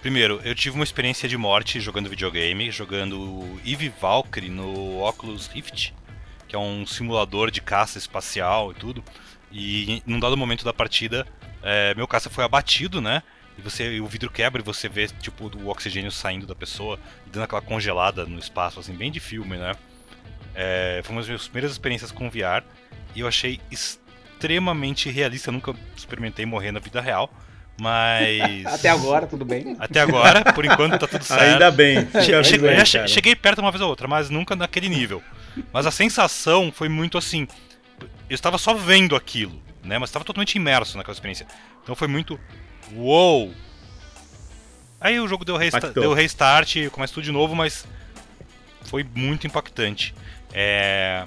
S3: Primeiro, eu tive uma experiência de morte jogando videogame, jogando Eve Valkyrie no Oculus Rift, que é um simulador de caça espacial e tudo. E num dado momento da partida, é, meu caça foi abatido, né? E você, o vidro quebra e você vê tipo o oxigênio saindo da pessoa, dando aquela congelada no espaço, assim, bem de filme, né? É, foi uma das minhas primeiras experiências com VR e eu achei extremamente realista. Eu nunca experimentei morrer na vida real. Mas.
S2: Até agora, tudo bem.
S3: Até agora, por enquanto tá tudo certo.
S1: Ainda bem.
S3: Che cheguei, bem cheguei perto uma vez ou outra, mas nunca naquele nível. Mas a sensação foi muito assim. Eu estava só vendo aquilo, né? Mas estava totalmente imerso naquela experiência. Então foi muito. Uou! Aí o jogo deu, resta deu restart, começa tudo de novo, mas foi muito impactante. É...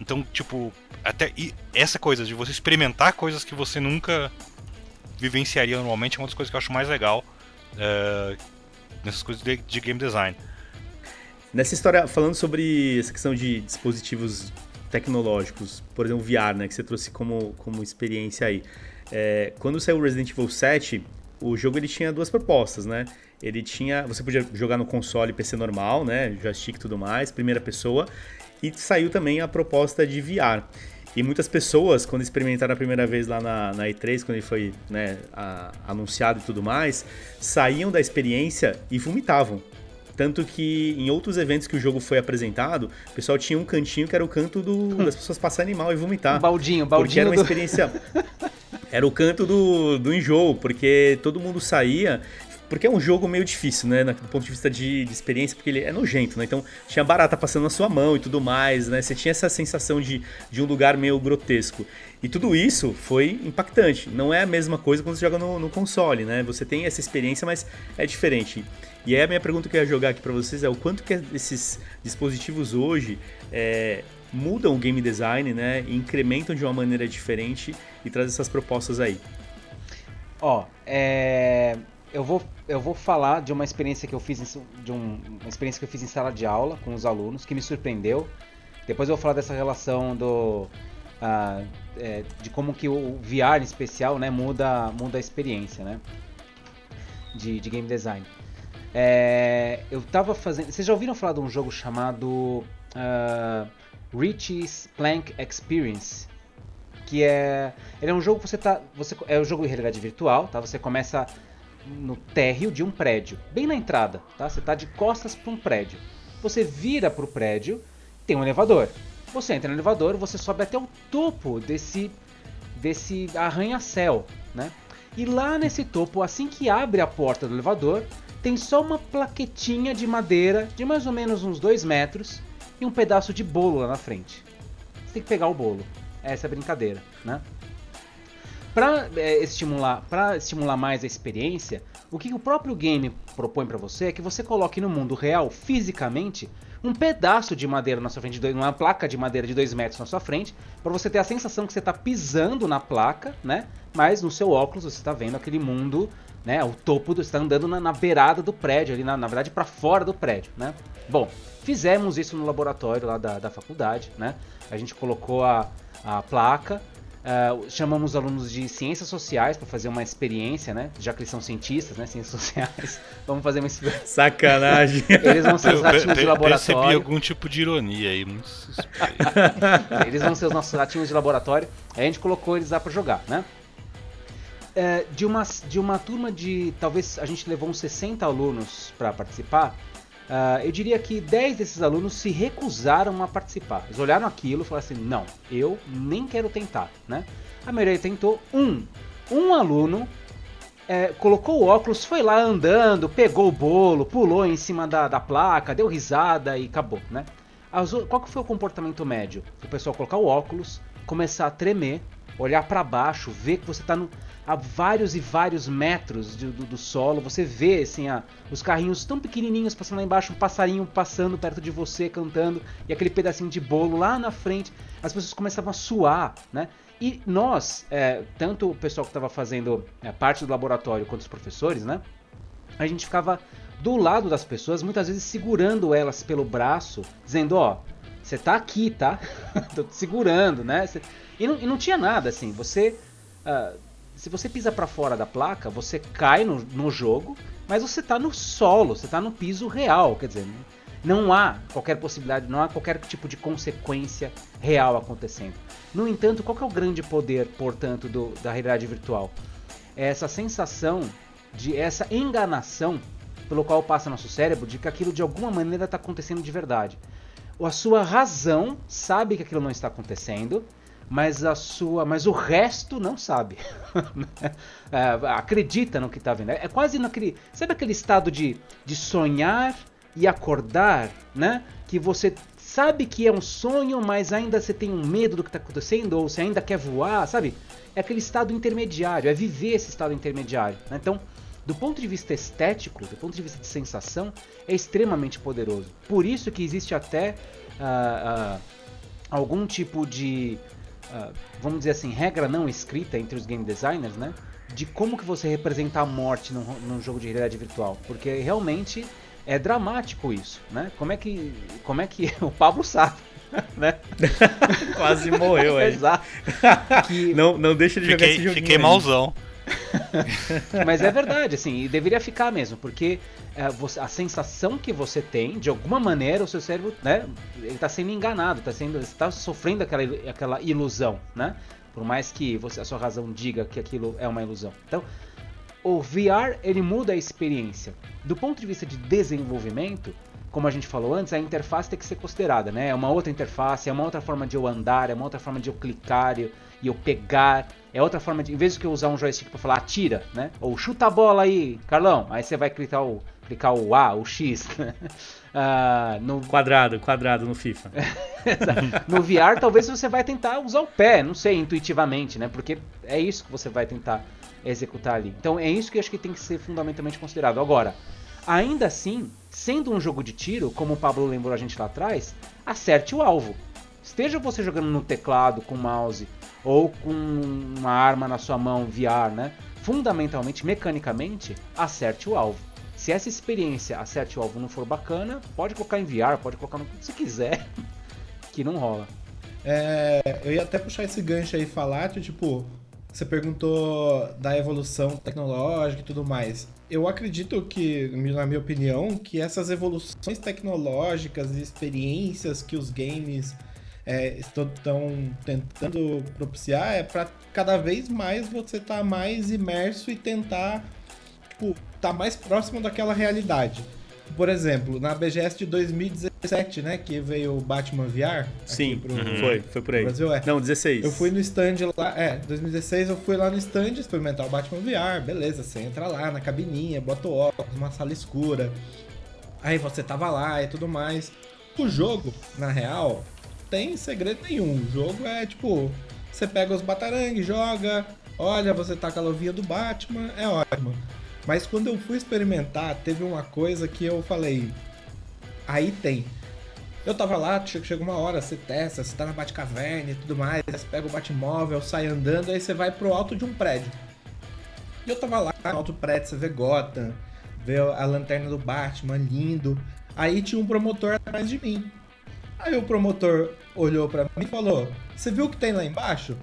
S3: Então, tipo, até essa coisa de você experimentar coisas que você nunca vivenciaria normalmente é uma das coisas que eu acho mais legal é... nessas coisas de, de game design.
S1: Nessa história, falando sobre essa questão de dispositivos tecnológicos, por exemplo, VR, né, que você trouxe como, como experiência aí. É, quando saiu o Resident Evil 7, o jogo ele tinha duas propostas, né? Ele tinha, você podia jogar no console PC normal, né, joystick e tudo mais, primeira pessoa, e saiu também a proposta de VR. E muitas pessoas, quando experimentaram a primeira vez lá na, na E3, quando ele foi né, a, anunciado e tudo mais, saíam da experiência e vomitavam. Tanto que em outros eventos que o jogo foi apresentado, o pessoal tinha um cantinho que era o canto do, das pessoas passarem mal e vomitar. Um
S2: baldinho, baldinho.
S1: Porque era uma experiência. era o canto do, do enjoo, porque todo mundo saía porque é um jogo meio difícil, né? Do ponto de vista de, de, experiência, porque ele é nojento, né? Então tinha barata passando na sua mão e tudo mais, né? Você tinha essa sensação de, de um lugar meio grotesco. E tudo isso foi impactante. Não é a mesma coisa quando você joga no, no console, né? Você tem essa experiência, mas é diferente. E aí a minha pergunta que eu ia jogar aqui para vocês é o quanto que esses dispositivos hoje é, mudam o game design, né? E incrementam de uma maneira diferente e trazem essas propostas aí.
S2: Ó, é eu vou, eu vou falar de uma experiência que eu fiz em, de um, uma experiência que eu fiz em sala de aula com os alunos que me surpreendeu. Depois eu vou falar dessa relação do uh, é, de como que o VR em especial né, muda, muda a experiência né, de, de game design. É, eu tava fazendo. Vocês já ouviram falar de um jogo chamado uh, Richie's Plank Experience? Que é. Ele é um jogo que você tá. Você, é um jogo de realidade virtual, tá? Você começa no térreo de um prédio, bem na entrada, tá? Você está de costas para um prédio. Você vira para o prédio, tem um elevador. Você entra no elevador, você sobe até o topo desse desse arranha-céu, né? E lá nesse topo, assim que abre a porta do elevador, tem só uma plaquetinha de madeira de mais ou menos uns 2 metros e um pedaço de bolo lá na frente. Você tem que pegar o bolo. Essa é brincadeira, né? Para é, estimular, para estimular mais a experiência, o que o próprio game propõe para você é que você coloque no mundo real, fisicamente, um pedaço de madeira na sua frente, uma placa de madeira de 2 metros na sua frente, para você ter a sensação que você está pisando na placa, né? Mas no seu óculos você está vendo aquele mundo, né? O topo, do, está andando na, na, beirada do prédio, ali na, na verdade para fora do prédio, né? Bom, fizemos isso no laboratório lá da, da faculdade, né? A gente colocou a, a placa Uh, chamamos alunos de ciências sociais para fazer uma experiência, né? Já que eles são cientistas, né? Ciências sociais. Vamos fazer uma experiência.
S1: Sacanagem.
S2: Eles vão ser os ratinhos de laboratório.
S3: Percebi algum tipo de ironia aí, muito
S2: Eles vão ser os nossos ratinhos de laboratório. Aí a gente colocou eles lá para jogar, né? É, de, uma, de uma turma de. Talvez a gente levou uns 60 alunos para participar. Uh, eu diria que 10 desses alunos se recusaram a participar. Eles olharam aquilo e falaram assim: não, eu nem quero tentar. Né? A maioria tentou. Um, um aluno é, colocou o óculos, foi lá andando, pegou o bolo, pulou em cima da, da placa, deu risada e acabou. Né? As, qual que foi o comportamento médio? O pessoal colocar o óculos, começar a tremer, olhar para baixo, ver que você está no a vários e vários metros do, do, do solo. Você vê assim, a, os carrinhos tão pequenininhos passando lá embaixo, um passarinho passando perto de você cantando e aquele pedacinho de bolo lá na frente. As pessoas começavam a suar, né? E nós, é, tanto o pessoal que estava fazendo é, parte do laboratório quanto os professores, né? A gente ficava do lado das pessoas, muitas vezes segurando elas pelo braço, dizendo: Ó, você tá aqui, tá? Tô te segurando, né? E não, e não tinha nada assim. Você. Uh, se você pisa para fora da placa, você cai no, no jogo, mas você está no solo, você está no piso real, quer dizer, não há qualquer possibilidade, não há qualquer tipo de consequência real acontecendo. No entanto, qual é o grande poder, portanto, do, da realidade virtual? É essa sensação de essa enganação pelo qual passa nosso cérebro de que aquilo de alguma maneira está acontecendo de verdade. A sua razão sabe que aquilo não está acontecendo, mas a sua, mas o resto não sabe. é, acredita no que está vendo. É quase naquele, sabe aquele estado de, de sonhar e acordar, né? Que você sabe que é um sonho, mas ainda você tem um medo do que está acontecendo ou você ainda quer voar, sabe? É aquele estado intermediário, é viver esse estado intermediário. Né? Então, do ponto de vista estético, do ponto de vista de sensação, é extremamente poderoso. Por isso que existe até uh, uh, algum tipo de uh, vamos dizer assim, regra não escrita entre os game designers, né? De como que você representa a morte num, num jogo de realidade virtual. Porque realmente é dramático isso, né? Como é que, como é que o Pablo sabe? né?
S1: Quase morreu aí.
S2: Exato.
S1: Que... Não, não deixa de
S3: fiquei,
S1: jogar esse joguinho.
S3: Fiquei malzão.
S2: Mas é verdade, assim, e deveria ficar mesmo, porque é, você, a sensação que você tem, de alguma maneira, o seu cérebro, né, ele está sendo enganado, está sendo, está sofrendo aquela, aquela ilusão, né? Por mais que você, a sua razão diga que aquilo é uma ilusão. Então, o VR ele muda a experiência. Do ponto de vista de desenvolvimento, como a gente falou antes, a interface tem que ser considerada, né? É uma outra interface, é uma outra forma de eu andar, é uma outra forma de eu clicar e eu pegar é outra forma de. Em vez de eu usar um joystick para falar atira, né? Ou chuta a bola aí, Carlão. Aí você vai clicar o, clicar o A, o X.
S1: uh, no... Quadrado, quadrado no FIFA.
S2: no VR, talvez você vai tentar usar o pé, não sei, intuitivamente, né? Porque é isso que você vai tentar executar ali. Então é isso que eu acho que tem que ser fundamentalmente considerado. Agora, ainda assim, sendo um jogo de tiro, como o Pablo lembrou a gente lá atrás, acerte o alvo. Esteja você jogando no teclado, com mouse, ou com uma arma na sua mão VR, né? Fundamentalmente, mecanicamente, acerte o alvo. Se essa experiência acerte o alvo não for bacana, pode colocar em VR, pode colocar no que você quiser, que não rola.
S4: É, eu ia até puxar esse gancho aí e falar, tipo, você perguntou da evolução tecnológica e tudo mais. Eu acredito que, na minha opinião, que essas evoluções tecnológicas e experiências que os games é, estão tentando propiciar é para cada vez mais você estar tá mais imerso e tentar tipo, tá mais próximo daquela realidade. Por exemplo, na BGS de 2017, né, que veio o Batman VR.
S1: Sim, pro, uhum. foi, foi por aí.
S4: Brasil, é.
S1: Não, 16.
S4: Eu fui no stand lá, é, 2016 eu fui lá no stand experimentar o Batman VR, beleza, você entra lá na cabininha, bota o óculos, uma sala escura. Aí você tava lá e tudo mais. O jogo, na real, tem segredo nenhum. O jogo é tipo, você pega os batarangues, joga, olha, você tá com a luvinha do Batman, é ótimo. Mas quando eu fui experimentar, teve uma coisa que eu falei, aí tem. Eu tava lá, chega uma hora, você testa, você tá na Batcaverna e tudo mais, você pega o Batmóvel, sai andando, aí você vai pro alto de um prédio. E eu tava lá no alto prédio, você vê Gotham, vê a lanterna do Batman, lindo. Aí tinha um promotor atrás de mim. Aí o promotor olhou para mim e falou: Você viu o que tem lá embaixo?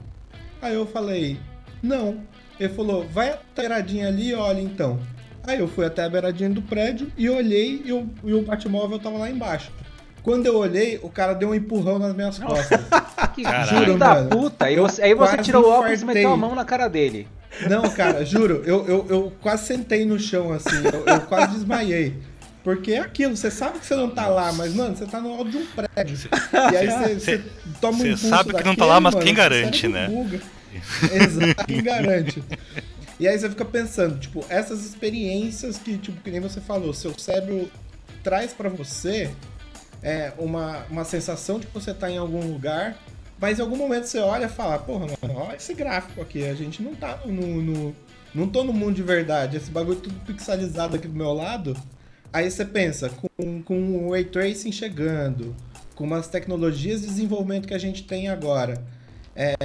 S4: Aí eu falei, não. Ele falou, vai até a beiradinha ali e olha então. Aí eu fui até a beiradinha do prédio e olhei e o, e o Batmóvel tava lá embaixo. Quando eu olhei, o cara deu um empurrão nas minhas costas.
S2: Que filho da
S4: Mano,
S2: puta. Aí
S4: eu
S2: você, aí você tirou o óculos e
S4: infartei.
S2: meteu a mão na cara dele.
S4: Não, cara, juro, eu, eu, eu quase sentei no chão assim, eu, eu quase desmaiei. Porque é aquilo, você sabe que você não tá lá, mas, mano, você tá no alto de um prédio. E aí você, toma um
S3: Você sabe que não tá lá, mas
S4: mano,
S3: quem garante, né?
S4: buga. Exato, quem garante. E aí você fica pensando, tipo, essas experiências que, tipo, que nem você falou, seu cérebro traz pra você é, uma, uma sensação de que você tá em algum lugar, mas em algum momento você olha e fala, porra, mano, olha esse gráfico aqui, a gente não tá no, no- Não tô no mundo de verdade, esse bagulho tudo pixelizado aqui do meu lado. Aí você pensa, com, com o Ray Tracing chegando, com umas tecnologias de desenvolvimento que a gente tem agora. É,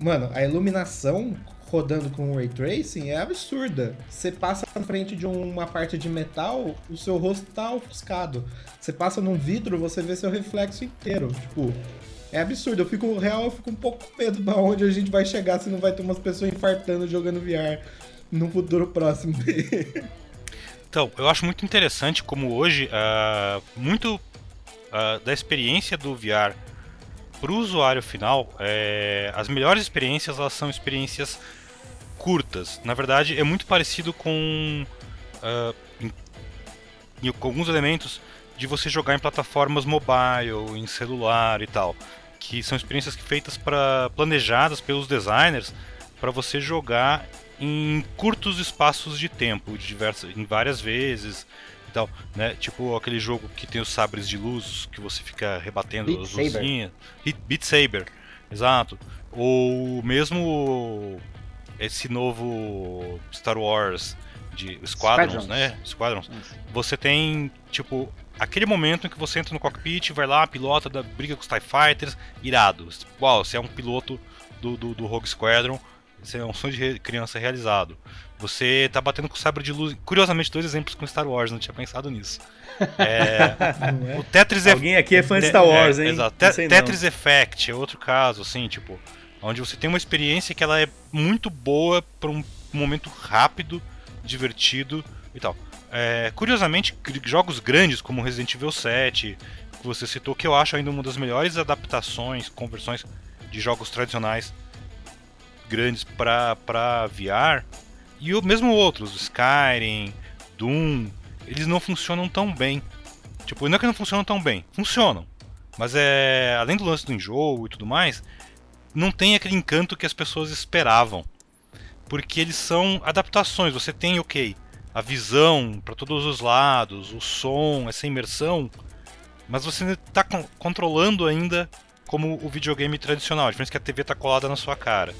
S4: mano, a iluminação rodando com Ray Tracing é absurda. Você passa na frente de uma parte de metal, o seu rosto tá ofuscado. Você passa num vidro, você vê seu reflexo inteiro. Tipo, é absurdo. Eu fico, real, eu fico um pouco com medo pra onde a gente vai chegar se não vai ter umas pessoas infartando jogando VR no futuro próximo.
S3: Então, eu acho muito interessante como hoje, ah, muito ah, da experiência do VR para o usuário final, é, as melhores experiências elas são experiências curtas. Na verdade, é muito parecido com, ah, em- em- com alguns elementos de você jogar em plataformas mobile, em celular e tal, que são experiências feitas para planejadas pelos designers para você jogar em curtos espaços de tempo, diversas, em várias vezes e tal, né? Tipo aquele jogo que tem os sabres de luz que você fica rebatendo
S2: Beat
S3: as luzinhas. Beat Saber, exato. Ou mesmo esse novo Star Wars de Squadrons,
S2: Squadrons.
S3: né? Squadrons.
S2: Isso.
S3: Você tem, tipo, aquele momento em que você entra no cockpit, vai lá, pilota, da briga com os TIE Fighters, irado. Uau, você é um piloto do, do, do Rogue Squadron, você é um sonho de criança realizado. Você tá batendo com o sabre de luz. Curiosamente, dois exemplos com Star Wars, não tinha pensado nisso. É,
S4: é?
S3: o Tetris é
S1: Alguém aqui é fã de Star Wars,
S3: é,
S1: hein?
S3: Exato. Te-
S1: sei não.
S3: Tetris Effect é outro caso, assim, tipo, onde você tem uma experiência que ela é muito boa para um momento rápido, divertido e tal. É, curiosamente, jogos grandes como Resident Evil 7, que você citou, que eu acho ainda uma das melhores adaptações, conversões de jogos tradicionais grandes para para VR, e o mesmo outros, Skyrim, Doom, eles não funcionam tão bem. Tipo, não é que não funcionam tão bem, funcionam. Mas é. Além do lance do enjoo e tudo mais, não tem aquele encanto que as pessoas esperavam. Porque eles são adaptações. Você tem, ok, a visão para todos os lados, o som, essa imersão, mas você está controlando ainda como o videogame tradicional. A diferença é que a TV está colada na sua cara,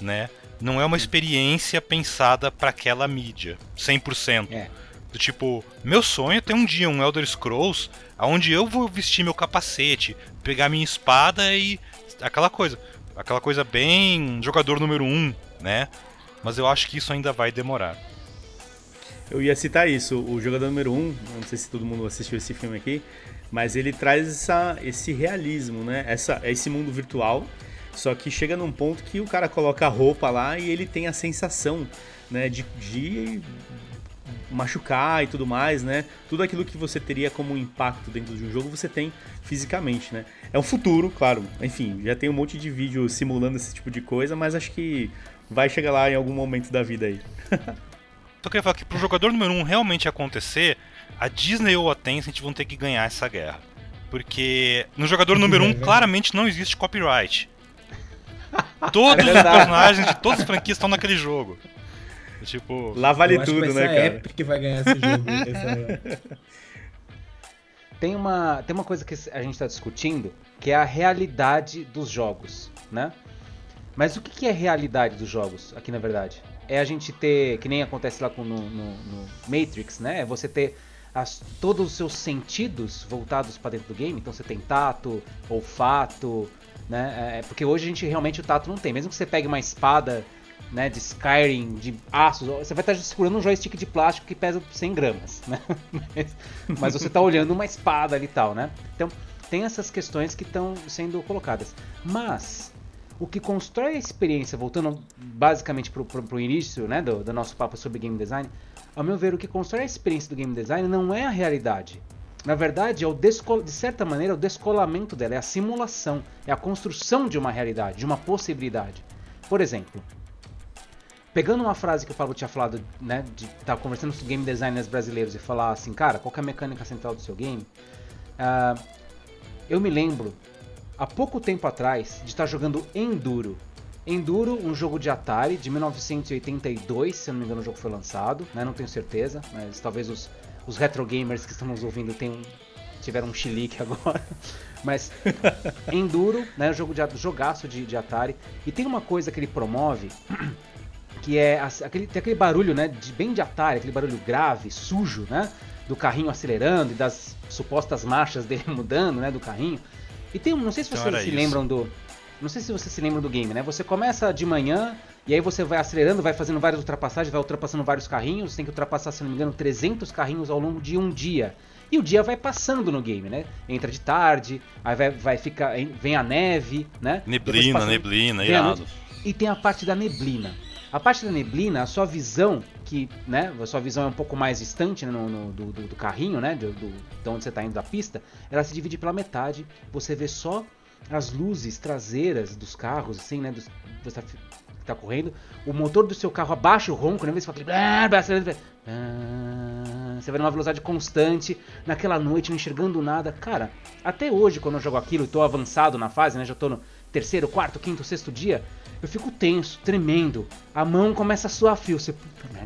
S3: né? Não é uma experiência pensada para aquela mídia, 100%.
S2: É.
S3: Do tipo, meu sonho é ter um dia um Elder Scrolls onde eu vou vestir meu capacete, pegar minha espada e. aquela coisa. Aquela coisa bem jogador número um, né? Mas eu acho que isso ainda vai demorar.
S1: Eu ia citar isso, o jogador número 1, um, não sei se todo mundo assistiu esse filme aqui, mas ele traz essa, esse realismo, né? Essa, esse mundo virtual, só que chega num ponto que o cara coloca a roupa lá e ele tem a sensação né, de, de machucar e tudo mais, né? Tudo aquilo que você teria como impacto dentro de um jogo, você tem fisicamente, né? É um futuro, claro. Enfim, já tem um monte de vídeo simulando esse tipo de coisa, mas acho que vai chegar lá em algum momento da vida aí.
S3: Então eu queria falar que pro jogador número um realmente acontecer, a Disney ou a Tencent vão ter que ganhar essa guerra. Porque no jogador número um claramente não existe copyright. Todos os
S2: verdade.
S3: personagens de todas as franquias estão naquele jogo. Tipo,
S1: Lá vale
S4: Eu acho que
S1: tudo, né, cara?
S4: Epic que vai ganhar esse jogo. essa-
S2: Tem uma, tem uma coisa que a gente está discutindo, que é a realidade dos jogos, né? Mas o que que é realidade dos jogos, aqui na verdade? É a gente ter, que nem acontece lá com, no, no- no Matrix, né? É você ter as- todos os seus sentidos voltados para dentro do game. Então você tem tato, olfato, né? É, porque hoje a gente realmente o tato não tem. Mesmo que você pegue uma espada né, de Skyrim, de aço, você vai estar segurando um joystick de plástico que pesa 100 gramas, né? Mas, mas você está olhando uma espada ali e tal, né? Então tem essas questões que estão sendo colocadas. Mas o que constrói a experiência, voltando basicamente para o início né, do, do nosso papo sobre game design, ao meu ver, o que constrói a experiência do game design não é a realidade. Na verdade, é o de certa maneira, é o descolamento dela, é a simulação, é a construção de uma realidade, de uma possibilidade. Por exemplo, pegando uma frase que o Pablo tinha falado, né, de estar tá conversando com game designers brasileiros e falar assim, cara, qual é a mecânica central do seu game? Uh, eu me lembro, há pouco tempo atrás, de estar jogando Enduro. Enduro, um jogo de Atari de 1982, se eu não me engano o jogo foi lançado, né, não tenho certeza, mas talvez os, os retro gamers que estamos ouvindo tenham, tiveram um chilique agora. Mas Enduro, né, jogo de jogaço de, de Atari, e tem uma coisa que ele promove que é aquele, tem aquele barulho, né, de, bem de Atari, aquele barulho grave, sujo, né, do carrinho acelerando e das supostas marchas dele mudando, né, do carrinho. E tem, não sei se vocês então se isso. lembram do, não sei se vocês se lembram do game, né? Você começa de manhã e aí você vai acelerando, vai fazendo várias ultrapassagens, vai ultrapassando vários carrinhos, tem que ultrapassar, se não me engano, 300 carrinhos ao longo de um dia. E o dia vai passando no game, né? Entra de tarde, aí vai, vai ficar, vem a neve, né?
S3: Neblina, neblina, irado.
S2: E tem a parte da neblina. A parte da neblina, a sua visão, que, né, a sua visão é um pouco mais distante né, no, no do, do, do, carrinho, né, do, do, de onde você está indo da pista, ela se divide pela metade. Você vê só as luzes traseiras dos carros, assim, né, dos, você tá, tá correndo. O motor do seu carro abaixa o ronco, né, você fala aquele... Você vai numa velocidade constante, naquela noite, não enxergando nada. Cara, até hoje, quando eu jogo aquilo e tô avançado na fase, né, já tô no terceiro, quarto, quinto, sexto dia, eu fico tenso, tremendo. A mão começa a suar fio. Você,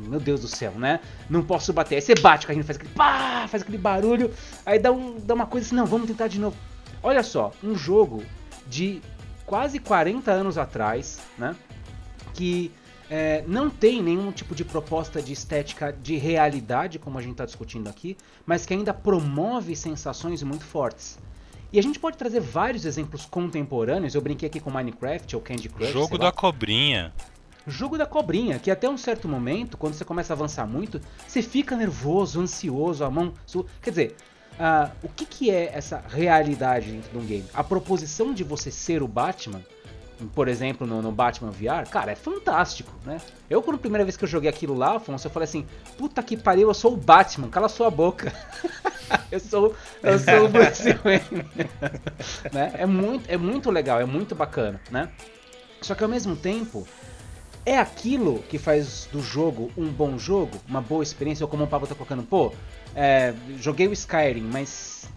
S2: meu Deus do céu, né? Não posso bater. Aí você bate, o carrinho faz aquele pá, faz aquele barulho. Aí dá, um, dá uma coisa assim, não, vamos tentar de novo. Olha só, um jogo de quase 40 anos atrás, né? Que é, não tem nenhum tipo de proposta de estética de realidade, como a gente está discutindo aqui, mas que ainda promove sensações muito fortes. E a gente pode trazer vários exemplos contemporâneos. Eu brinquei aqui com Minecraft ou Candy Crush.
S3: Jogo da cobrinha.
S2: Jogo da cobrinha, que até um certo momento, quando você começa a avançar muito, você fica nervoso, ansioso, a mão. Quer dizer, uh, o que, que é essa realidade dentro de um game? A proposição de você ser o Batman por exemplo, no, no, Batman VR, cara, é fantástico, né? Eu, quando a primeira vez que eu joguei aquilo lá, Afonso, eu falei assim, puta que pariu, eu sou o Batman, cala sua boca. eu sou, eu sou o Bruce Wayne. né? é, muito, é muito legal, é muito bacana, né? Só que ao mesmo tempo, é aquilo que faz do jogo um bom jogo, uma boa experiência, ou como o Pablo tá colocando, pô, é, joguei o Skyrim, mas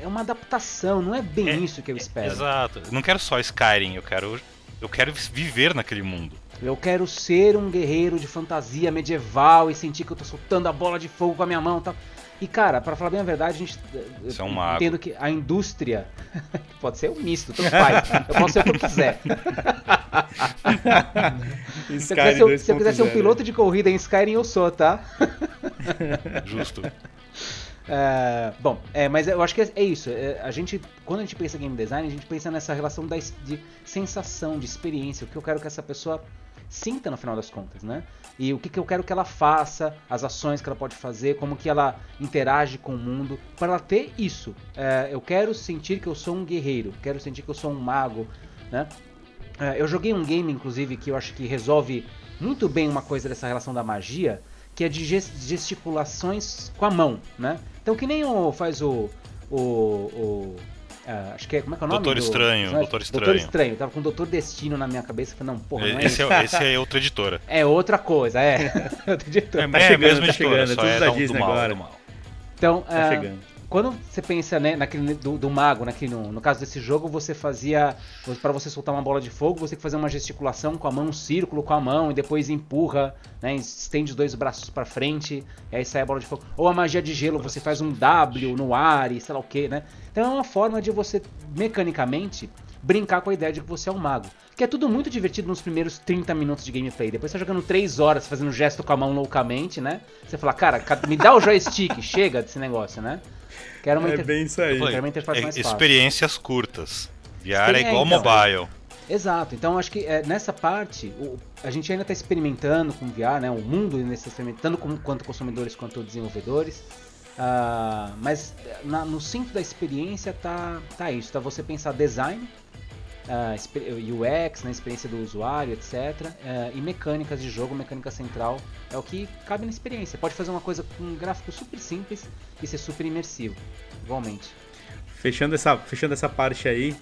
S2: é uma adaptação, não é bem é, isso que eu espero.
S3: exato. Não quero só Skyrim, eu quero eu quero viver naquele mundo.
S2: Eu quero ser um guerreiro de fantasia medieval e sentir que eu tô soltando a bola de fogo com a minha mão, tal. E cara, para falar bem a verdade, a gente
S3: Você é um mago.
S2: entendo que a indústria pode ser um misto, tanto faz. eu posso ser o que eu quiser. se eu quiser ser, se eu quiser ser um piloto de corrida em Skyrim, eu sou, tá?
S3: Justo.
S2: É, bom, é, mas eu acho que é, é isso. É, a gente, quando a gente pensa em game design, a gente pensa nessa relação da, de sensação, de experiência, o que eu quero que essa pessoa sinta no final das contas, né? E o que, que eu quero que ela faça, as ações que ela pode fazer, como que ela interage com o mundo, para ela ter isso. É, eu quero sentir que eu sou um guerreiro, quero sentir que eu sou um mago, né? É, eu joguei um game, inclusive, que eu acho que resolve muito bem uma coisa dessa relação da magia, que é de gesticulações com a mão, né? Então que nem o faz o. o, o uh, acho que é. Como é que é o nome?
S3: Doutor
S2: do,
S3: Estranho. Do, Doutor Estranho.
S2: Doutor Estranho. Eu tava com Doutor Destino na minha cabeça. Falei, não, porra, não é
S3: esse,
S2: isso.
S3: É, esse é outra editora.
S2: É outra coisa, é. outra
S3: editora. É, tá é chegando, a mesma
S1: tá
S3: editora,
S1: chegando,
S3: só é
S1: da
S3: Disney agora. Do
S2: mal. Então, tá uh, chegando quando você pensa né, naquele do, do mago, naquele, no, no, caso desse jogo, você fazia. para você soltar uma bola de fogo, você tem que fazer uma gesticulação com a mão, um círculo com a mão, e depois empurra, né, estende os dois braços para frente, e aí sai a bola de fogo. Ou a magia de gelo, você faz um W no ar e sei lá o que, né? Então é uma forma de você, mecanicamente, brincar com a ideia de que você é um mago. Que é tudo muito divertido nos primeiros 30 minutos de gameplay. Depois você tá jogando 3 horas fazendo gesto com a mão loucamente, né? Você fala, cara, me dá o joystick, chega desse negócio, né?
S1: Quero uma é inter... bem isso aí.
S3: Quero uma interface é, mais fácil. Experiências curtas. VR é igual então, mobile.
S2: Exato, então acho que é, nessa parte o, a gente ainda está experimentando com VR, né? O mundo ainda está experimentando com, quanto consumidores quanto desenvolvedores. Uh, mas na, no centro da experiência tá, tá isso, tá você pensar design, uh, UX, né, experiência do usuário, etc. Uh, e mecânicas de jogo, mecânica central, é o que cabe na experiência. Pode fazer uma coisa com um gráfico super simples e ser super imersivo, igualmente.
S1: Fechando essa, fechando essa parte aí,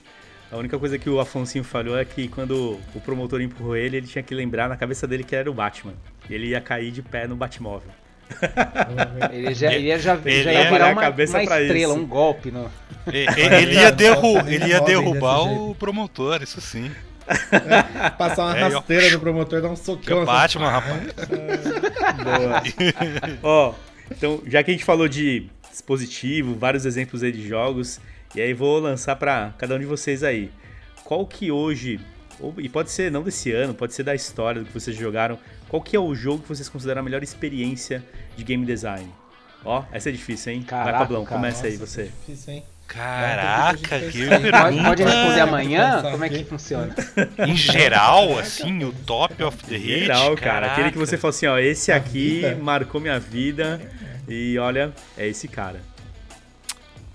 S1: a única coisa que o Afonso falou é que quando o promotor empurrou ele, ele tinha que lembrar na cabeça dele que era o Batman. Ele ia cair de pé no Batmóvel.
S2: ele já, ele ia, já, ele já ia virar uma, uma estrela, um golpe. No...
S3: Ele, ia, derru ele ia derrubar o promotor, isso sim.
S4: É, passar uma é, rasteira no promotor e dar um socão.
S3: É Batman, rapaz.
S1: Ó, oh, então, já que a gente falou de dispositivo, vários exemplos aí de jogos, e aí vou lançar para cada um de vocês aí. Qual que hoje, ou, e pode ser não desse ano, pode ser da história do que vocês jogaram, qual que é o jogo que vocês consideram a melhor experiência de game design? Ó, essa é difícil, hein?
S2: Caraca,
S1: Vai, Pablão, começa aí você. É
S4: difícil, hein?
S3: Caraca, que
S2: pergunta. Pode, pode responder amanhã? Como é que funciona?
S3: Em geral, assim, o top of the hit?
S1: Geral, cara. Caraca. Aquele que você fala assim, ó, esse aqui marcou minha vida e olha, é esse cara.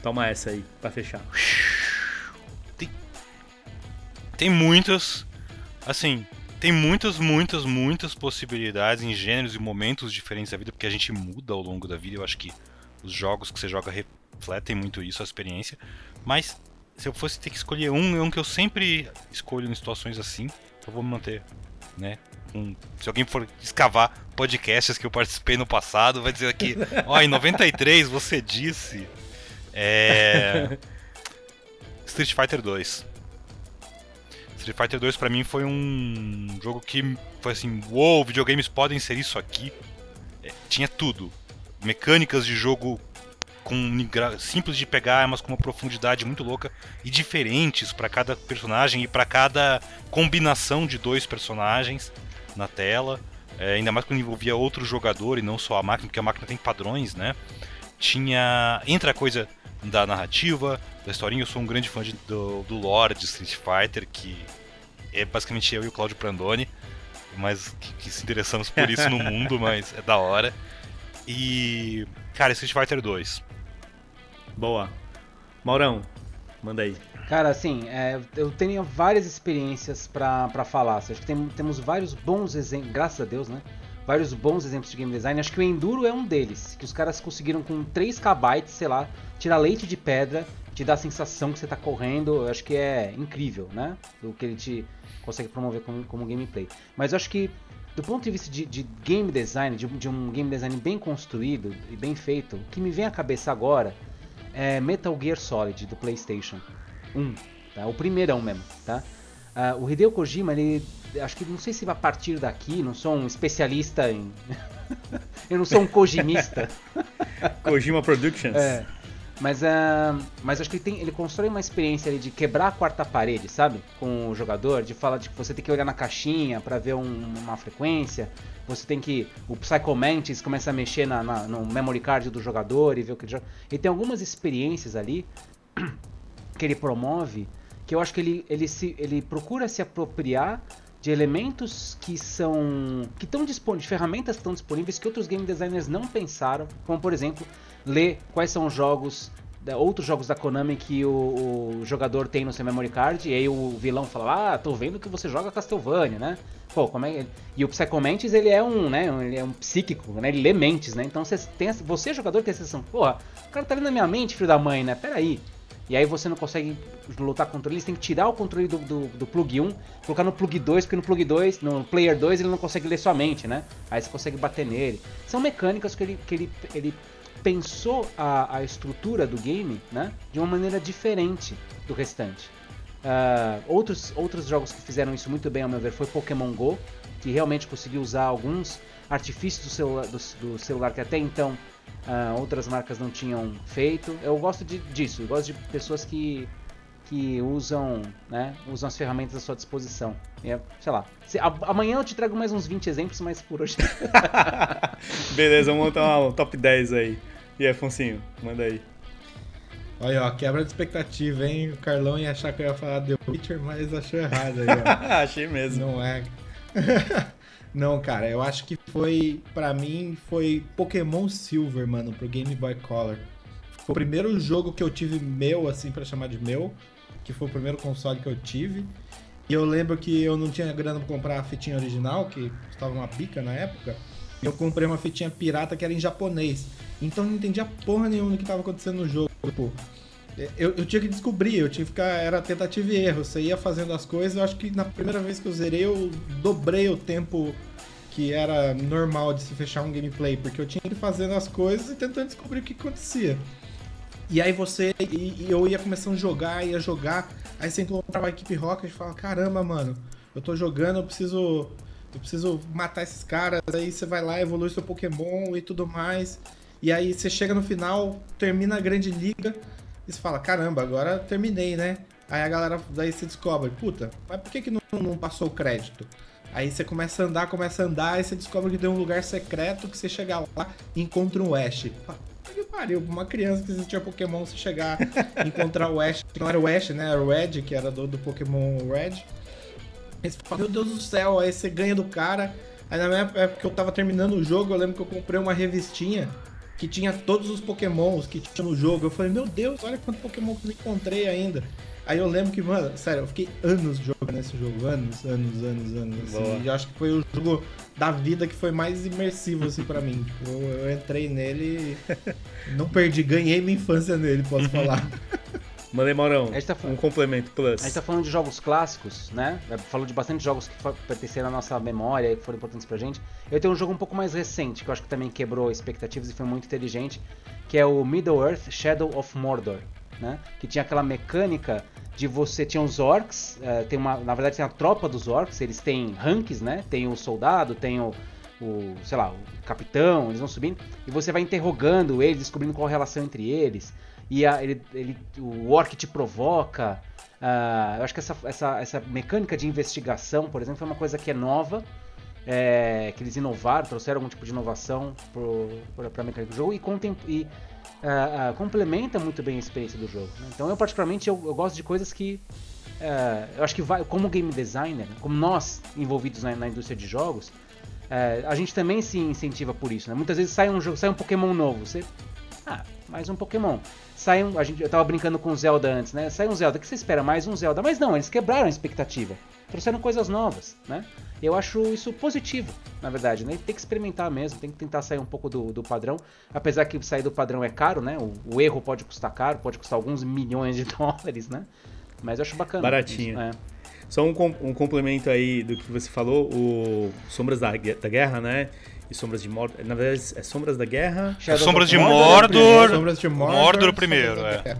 S1: Toma essa aí, pra fechar.
S3: Tem, muitas, assim, tem muitas, muitas, muitas possibilidades em gêneros e momentos diferentes da vida, porque a gente muda ao longo da vida. Eu acho que os jogos que você joga refletem muito isso, a experiência. Mas se eu fosse ter que escolher um, é um que eu sempre escolho em situações assim. Eu vou me manter, né? Um, se alguém for escavar podcasts que eu participei no passado, vai dizer aqui, ó, em 93 você disse. É. Street Fighter 2. Street Fighter 2 para mim foi um jogo que foi assim, uou, wow, videogames podem ser isso aqui. É, tinha tudo. Mecânicas de jogo com simples de pegar, mas com uma profundidade muito louca e diferentes para cada personagem e para cada combinação de dois personagens na tela. É, ainda mais quando envolvia outro jogador e não só a máquina, porque a máquina tem padrões, né? Tinha. Entra a coisa da narrativa, da historinha. Eu sou um grande fã de, do, do lore de Street Fighter, que é basicamente eu e o Claudio Prandoni, mas que, que se interessamos por isso no mundo, mas é da hora. E. Cara, Street Fighter 2.
S1: Boa. Maurão, manda aí.
S2: Cara, assim, é, eu tenho várias experiências para falar. Acho que tem, temos vários bons exemplos, graças a Deus, né? Vários bons exemplos de game design. Acho que o Enduro é um deles. Que os caras conseguiram com 3kb, sei lá, tirar leite de pedra, te dá a sensação que você está correndo. Eu acho que é incrível, né? Do que ele te consegue promover como, como gameplay. Mas eu acho que, do ponto de vista de, de game design, de, de, um game design bem construído e bem feito, o que me vem à cabeça agora é Metal Gear Solid do PlayStation 1, tá? O primeirão mesmo, tá? Uh, o Hideo Kojima, ele. Acho que não sei se a partir daqui, não sou um especialista em. eu não sou um Kojimista.
S1: Kojima Productions.
S2: É. Mas, uh, mas acho que ele, tem, ele constrói uma experiência ali de quebrar a quarta parede, sabe? Com o jogador, de falar de que você tem que olhar na caixinha para ver um, uma frequência, você tem que. O Psycho Mantis começa a mexer na, na, no memory card do jogador e ver o que ele joga. E tem algumas experiências ali que ele promove que eu acho que ele, ele, se, ele procura se apropriar de elementos que são que estão disponíveis, ferramentas que estão disponíveis que outros game designers não pensaram, como por exemplo ler quais são os jogos outros jogos da Konami que o, o, jogador tem no seu memory card e aí o vilão fala, ah, tô vendo que você joga Castlevania, né? Pô, como é E o Psychomantis, ele é um, né, ele é um psíquico, né? Ele lê mentes, né? Então você tem você jogador tem a sensação, porra, o cara tá lendo na minha mente, filho da mãe, né? Pera aí. E aí você não consegue lutar contra ele, você tem que tirar o controle do, do, do, plug 1, colocar no plug 2, porque no plug 2, no player 2, ele não consegue ler sua mente, né? Aí você consegue bater nele. São mecânicas que ele, que ele, ele pensou a, a estrutura do game né, de uma maneira diferente do restante. Uh, outros, outros jogos que fizeram isso muito bem, ao meu ver, foi Pokémon GO, que realmente conseguiu usar alguns artifícios do celular, do, do celular que até então uh, outras marcas não tinham feito. Eu gosto de, disso, eu gosto de pessoas que, que usam, né, usam as ferramentas à sua disposição. É, sei lá. Se, a, amanhã eu te trago mais uns 20 exemplos, mas por hoje.
S1: Beleza, vamos montar um top 10 aí. E aí, Afonsinho, manda aí.
S4: Olha, ó, quebra de expectativa, hein? O Carlão ia achar que eu ia falar The Witcher, mas achou errado aí, ó.
S1: Achei mesmo.
S4: Não é. Não, cara, eu acho que foi, para mim, foi Pokémon Silver, mano, pro Game Boy Color. Foi o primeiro jogo que eu tive meu, assim, para chamar de meu. que foi o primeiro console que eu tive. E eu lembro que eu não tinha grana pra comprar a fitinha original, que custava uma pica na época. Eu comprei uma fitinha pirata que era em japonês. Então eu não entendia porra nenhuma do que tava acontecendo no jogo. Tipo, eu, eu tinha que descobrir, eu tinha que ficar. Era tentativa e erro. Você ia fazendo as coisas. Eu acho que na primeira vez que eu zerei, eu dobrei o tempo que era normal de se fechar um gameplay, porque eu tinha que ir fazendo as coisas e tentando descobrir o que acontecia. E aí você. E, e eu ia começando a jogar, ia jogar. Aí você encontrava a equipe Rocket e fala, caramba, mano, eu tô jogando, eu preciso. Eu preciso matar esses caras. Aí você vai lá, evolui seu Pokémon e tudo mais. E aí você chega no final, termina a grande liga, e você fala, caramba, agora terminei, né? Aí a galera daí se descobre, puta, mas por que, que não, não passou o crédito? Aí você começa a andar, começa a andar, e você descobre que tem um lugar secreto que você chega lá e encontra um Ash. Que pariu, uma criança que existia Pokémon, você chegar e encontrar o Ash, não era o Ash, né? Era o Red, que era do, do Pokémon Red. Aí você fala, meu Deus do céu, aí você ganha do cara. Aí na minha época que eu tava terminando o jogo, eu lembro que eu comprei uma revistinha que tinha todos os Pokémons que tinha no jogo. Eu falei, meu Deus, olha quanto Pokémon que eu encontrei ainda. Aí eu lembro que, mano, sério, eu fiquei anos jogando esse jogo. Anos, anos, anos, anos. Assim, e acho que foi o jogo da vida que foi mais imersivo, assim, pra mim. Tipo, eu, eu entrei nele e não perdi, ganhei minha infância nele, posso falar.
S1: Mandei Maurão, tá um complemento plus.
S2: A gente tá falando de jogos clássicos, né? Falou de bastante jogos que pertenceram à nossa memória e que foram importantes pra gente. Eu tenho um jogo um pouco mais recente, que eu acho que também quebrou expectativas e foi muito inteligente, que é o Middle-earth Shadow of Mordor, né? Que tinha aquela mecânica de você tinha os orcs, uh, tem uma, na verdade tem a tropa dos orcs, eles têm ranks, né? Tem o soldado, tem o, o, sei lá, o capitão, eles vão subindo e você vai interrogando eles, descobrindo qual a relação entre eles. E a, ele, ele, o orc te provoca. Uh, eu acho que essa, essa, essa mecânica de investigação, por exemplo, foi uma coisa que é nova. É, que eles inovaram, trouxeram algum tipo de inovação para a mecânica do jogo e, e uh, uh, complementa muito bem a experiência do jogo. Né? Então eu particularmente eu, eu, gosto de coisas que eu acho que vai, como game designer, como nós envolvidos na, na indústria de jogos, a gente também se incentiva por isso. Né? Muitas vezes sai um jogo, sai um Pokémon novo, você ah, mais um Pokémon. Sai um, a gente, eu tava brincando com o Zelda antes, né? Sai um Zelda, o que você espera? Mais um Zelda. Mas não, eles quebraram a expectativa. Trouxeram coisas novas, né? Eu acho isso positivo, na verdade, né? Tem que experimentar mesmo, tem que tentar sair um pouco do, do padrão. Apesar que sair do padrão é caro, né? O, o, erro pode custar caro, pode custar alguns milhões de dólares, né? Mas eu acho bacana.
S1: Baratinho. Isso, é. Só um, um, complemento aí do que você falou, o Sombras da, da Guerra, né? E Sombras de Mordor. Na verdade, é Sombras da Guerra.
S3: Sombras de Mordor. Sombras de Mordor. Mordor primeiro, é.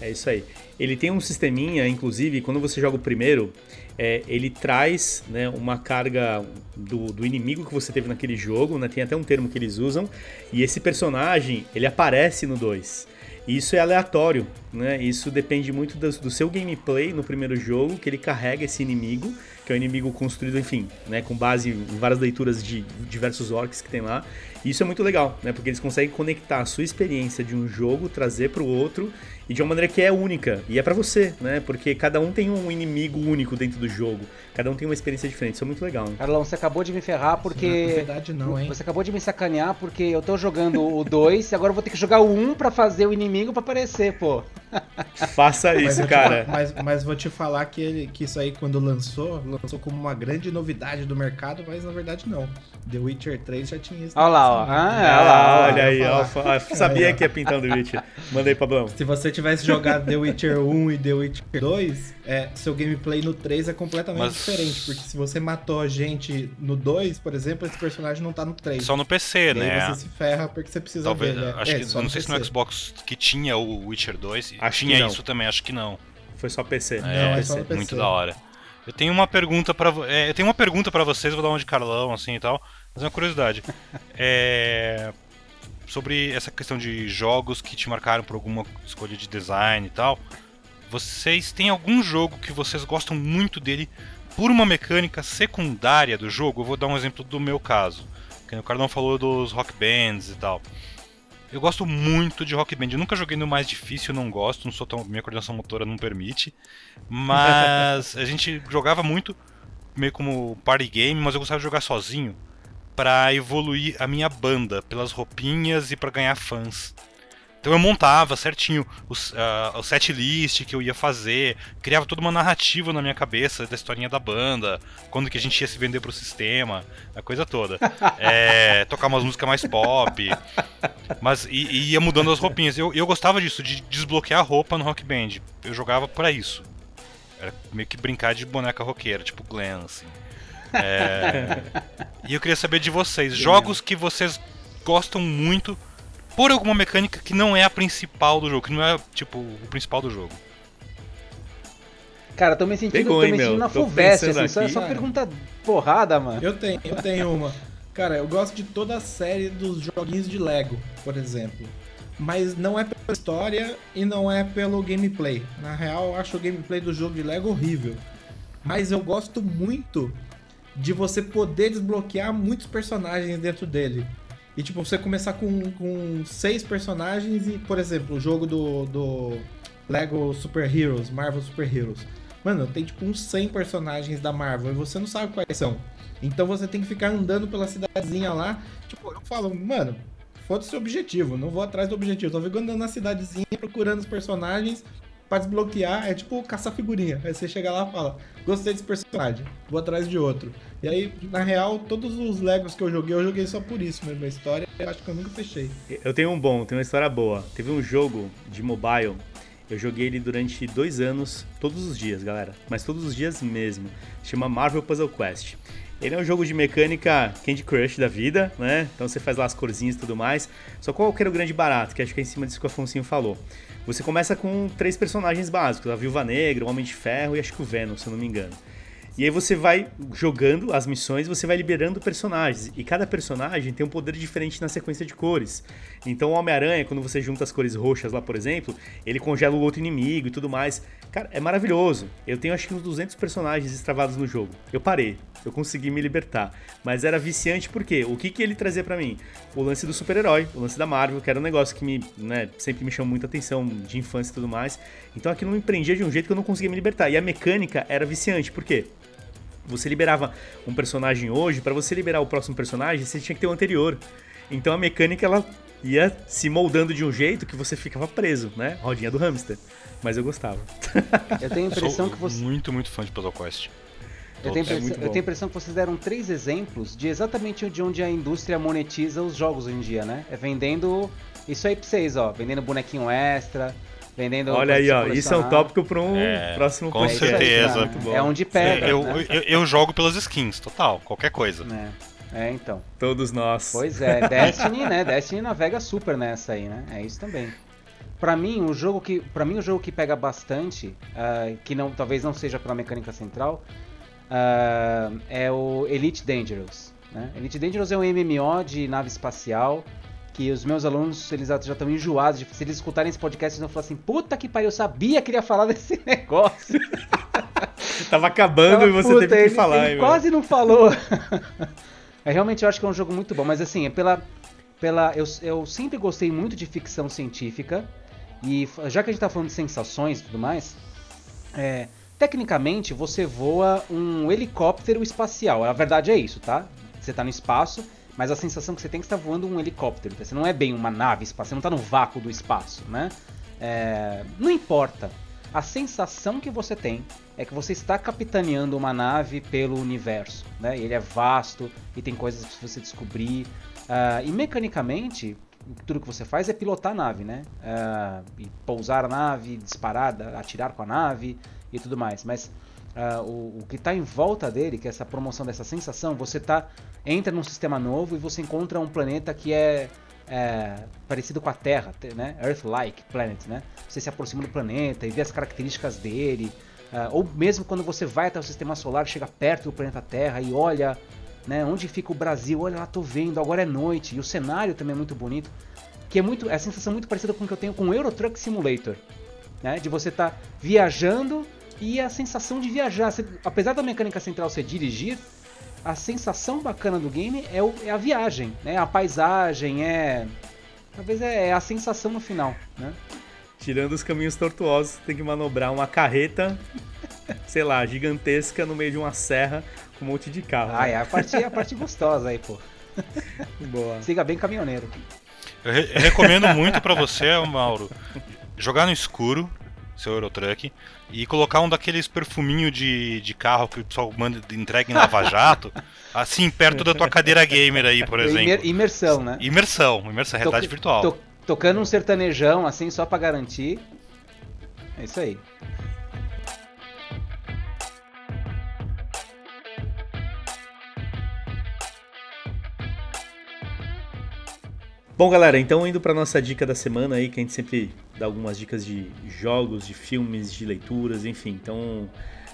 S1: É isso aí. Ele tem um sisteminha, inclusive, quando você joga o primeiro, é, ele traz né, uma carga do, do, inimigo que você teve naquele jogo, né, tem até um termo que eles usam, e esse personagem ele aparece no 2. Isso é aleatório, né? Isso depende muito do, do, seu gameplay no primeiro jogo, que ele carrega esse inimigo, que é um inimigo construído, enfim, né, com base em várias leituras de diversos orcs que tem lá. Isso é muito legal, né? Porque eles conseguem conectar a sua experiência de um jogo, trazer para o outro e de uma maneira que é única e é para você, né? Porque cada um tem um inimigo único dentro do jogo, cada um tem uma experiência diferente, isso é muito legal. Né?
S2: Carlão, você acabou de me ferrar porque. Não é
S4: verdade, não, hein?
S2: Você acabou de me sacanear porque eu tô jogando o 2 e agora eu vou ter que jogar o 1 um pra fazer o inimigo pra aparecer, pô.
S1: Faça isso, cara.
S4: mas, mas vou te falar que, ele, que isso aí, quando lançou, lançou como uma grande novidade do mercado, mas na verdade não. The Witcher 3 já tinha isso.
S2: Olha lá, ó. Ah, olha lá,
S1: olha aí. Ó, sabia que ia pintando The Witcher. Mandei, Pablão.
S4: Se você tivesse jogado The Witcher 1 e The Witcher 2, é, seu gameplay no 3 é completamente Mas... diferente. Porque se você matou a gente no 2, por exemplo, esse personagem não tá no 3.
S3: Só no PC, né?
S4: Aí você se ferra porque você precisa
S3: Talvez,
S4: ver. Né?
S3: Acho é, que, não sei PC. se no Xbox que tinha o Witcher 2, acho tinha isso também, acho que não.
S1: Foi só PC. É,
S3: não, é PC. Só no PC. Muito da hora. Eu tenho uma pergunta para é, eu tenho uma pergunta para vocês, vou dar uma de Carlão assim e tal, mas é uma curiosidade. é sobre essa questão de jogos que te marcaram por alguma escolha de design e tal. Vocês têm algum jogo que vocês gostam muito dele por uma mecânica secundária do jogo? Eu vou dar um exemplo do meu caso. Que o Cardão falou dos rock bands e tal. Eu gosto muito de rock band. Eu nunca joguei no mais difícil, não gosto, não sou tão, minha coordenação motora não permite. Mas a gente jogava muito meio como party game, mas eu gostava de jogar sozinho para evoluir a minha banda pelas roupinhas e para ganhar fãs. Então eu montava certinho os, uh, o set list que eu ia fazer, criava toda uma narrativa na minha cabeça da historinha da banda, quando que a gente ia se vender pro sistema, a coisa toda. É, tocar umas músicas mais pop, mas e, e ia mudando as roupinhas. Eu, eu gostava disso, de desbloquear a roupa no Rock Band. Eu jogava para isso. Era meio que brincar de boneca roqueira, tipo Glenn, assim. É... e eu queria saber de vocês, jogos que vocês gostam muito por alguma mecânica que não é a principal do jogo, que não é, tipo, o principal do jogo.
S2: Cara, tô me sentindo, Pegou, tô me sentindo na FUVEST, assim, só, só pergunta porrada, mano.
S4: Eu tenho, eu tenho uma. Cara, eu gosto de toda a série dos joguinhos de Lego, por exemplo. Mas não é pela história e não é pelo gameplay. Na real, eu acho o gameplay do jogo de Lego horrível. Mas eu gosto muito de você poder desbloquear muitos personagens dentro dele. E tipo, você começar com, com seis personagens e, por exemplo, o jogo do, do Lego Super Heroes, Marvel Super Heroes. Mano, tem tipo uns 100 personagens da Marvel e você não sabe quais são. Então você tem que ficar andando pela cidadezinha lá. Tipo, eu falo, mano, foda-se o objetivo, não vou atrás do objetivo. Tô andando na cidadezinha procurando os personagens pra desbloquear. É tipo caçar figurinha. Aí você chega lá e fala, gostei desse personagem, vou atrás de outro. E aí, na real, todos os Legos que eu joguei, eu joguei só por isso mesmo. A história, eu acho que eu nunca fechei.
S1: Eu tenho um bom, tenho uma história boa. Teve um jogo de mobile, eu joguei ele durante dois anos, todos os dias, galera. Mas todos os dias mesmo. Chama Marvel Puzzle Quest. Ele é um jogo de mecânica Candy Crush da vida, né? Então você faz lá as corzinhas e tudo mais. Só qual que era o grande barato, que acho que é em cima disso que o Afonso falou. Você começa com três personagens básicos, a Viúva Negra, o Homem de Ferro e acho que o Venom, se eu não me engano. E aí você vai jogando as missões, você vai liberando personagens. E cada personagem tem um poder diferente na sequência de cores. Então o Homem-Aranha, quando você junta as cores roxas lá, por exemplo, ele congela o outro inimigo e tudo mais. Cara, é maravilhoso. Eu tenho acho que uns 200 personagens extravados no jogo. Eu parei, eu consegui me libertar. Mas era viciante porque o que, que ele trazia para mim? O lance do super-herói, o lance da Marvel, que era um negócio que me, né, sempre me chamou muita atenção de infância e tudo mais. Então aquilo me prendia de um jeito que eu não conseguia me libertar. E a mecânica era viciante, por quê? Você liberava um personagem hoje, para você liberar o próximo personagem, você tinha que ter o anterior. Então a mecânica ela ia se moldando de um jeito que você ficava preso, né? Rodinha do hamster. Mas eu gostava.
S2: Eu tenho a impressão que você.
S3: Muito, muito fã de Puzzle Quest.
S2: Eu tenho, é eu tenho, a impressão que vocês deram três exemplos de exatamente de onde a indústria monetiza os jogos hoje em dia, né? É vendendo isso aí pra vocês, ó. Vendendo bonequinho extra, vendendo.
S1: Olha aí, ó. Isso é um tópico para um é, próximo
S3: Com certeza.
S2: Aí, é onde pega.
S3: Eu, né? eu, eu, jogo pelas skins, total. Qualquer coisa.
S2: É. é, então.
S1: Todos nós.
S2: Pois é, Destiny, né? Destiny navega super nessa aí, né? É isso também. Para mim, o jogo que, para mim o jogo que pega bastante, uh, que não, talvez não seja pela mecânica central, uh, é o Elite Dangerous. Né? Elite Dangerous é um MMO de nave espacial que os meus alunos eles já estão enjoados de se eles escutarem esse podcast eles vão falar assim puta que pariu eu sabia que ele ia falar desse negócio
S1: tava acabando Tava, e você puta, teve que falar
S2: ele quase não falou é, realmente eu acho que é um jogo muito bom mas assim é pela pela eu, eu sempre gostei muito de ficção científica e já que a gente tá falando de sensações e tudo mais é, tecnicamente você voa um helicóptero espacial a verdade é isso tá você tá no espaço mas a sensação que você tem é que está voando um helicóptero. Você não é bem uma nave espacial, você não está no vácuo do espaço, né? É, não importa. A sensação que você tem é que você está capitaneando uma nave pelo universo, né? Ele é vasto e tem coisas para você descobrir. Uh, e mecanicamente, tudo que você faz é pilotar a nave, né? Uh, e pousar a nave, disparar, atirar com a nave e tudo mais. Mas uh, o, o, que está em volta dele, que é essa promoção dessa sensação, você tá entra num sistema novo e você encontra um planeta que é, é parecido com a Terra, né? Earth-like planet, né? Você se aproxima do planeta e vê as características dele, ou mesmo quando você vai até o sistema solar, chega perto do planeta Terra e olha, né? Onde fica o Brasil? Olha lá, tô vendo. Agora é noite e o cenário também é muito bonito, que é muito, é a sensação muito parecida com o que eu tenho com o Euro Truck Simulator, né? De você estar tá viajando e a sensação de viajar. Você, apesar da mecânica central ser dirigir, a sensação bacana do game é, o, é a viagem, né? A paisagem, é. Talvez é, é, a sensação no final, né?
S1: Tirando os caminhos tortuosos, tem que manobrar uma carreta, sei lá, gigantesca no meio de uma serra com um monte de carro.
S2: Ah, né? é a parte, a parte gostosa aí, pô. Boa. Siga bem caminhoneiro.
S3: Eu, re eu recomendo muito para você, Mauro, jogar no escuro, seu Eurotruck, e colocar um daqueles perfuminho de, de carro que o pessoal manda entrega em Lava Jato, assim, perto da tua cadeira gamer aí, por exemplo.
S2: Imersão, né?
S3: Imersão, imersão, realidade virtual. To
S2: tocando um sertanejão, assim, só para garantir. É isso aí.
S1: Bom, galera, então indo para nossa dica da semana aí, que a gente sempre dá algumas dicas de jogos, de filmes, de leituras, enfim. Então,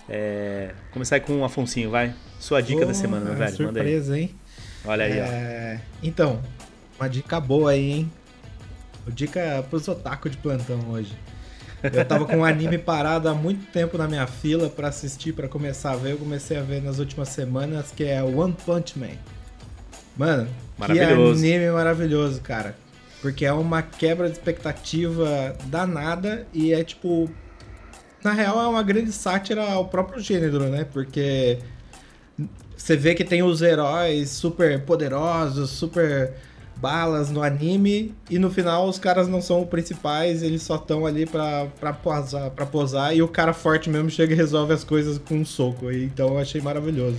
S1: é... começar com o Afonsinho, vai. Sua dica oh, da semana, meu velho.
S4: Surpresa,
S1: Manda
S4: aí. hein?
S1: Olha aí, é...
S4: ó. Então, uma dica boa aí, hein? Dica pros otaku de plantão hoje. Eu tava com um anime parado há muito tempo na minha fila para assistir, para começar a ver. Eu comecei a ver nas últimas semanas, que é One Punch Man. Mano, que anime maravilhoso, cara. Porque é uma quebra de expectativa danada e é tipo. Na real, é uma grande sátira ao próprio gênero, né? Porque você vê que tem os heróis super poderosos, super balas no anime e no final os caras não são os principais, eles só estão ali pra, pra, posar, pra posar e o cara forte mesmo chega e resolve as coisas com um soco. Então eu achei maravilhoso.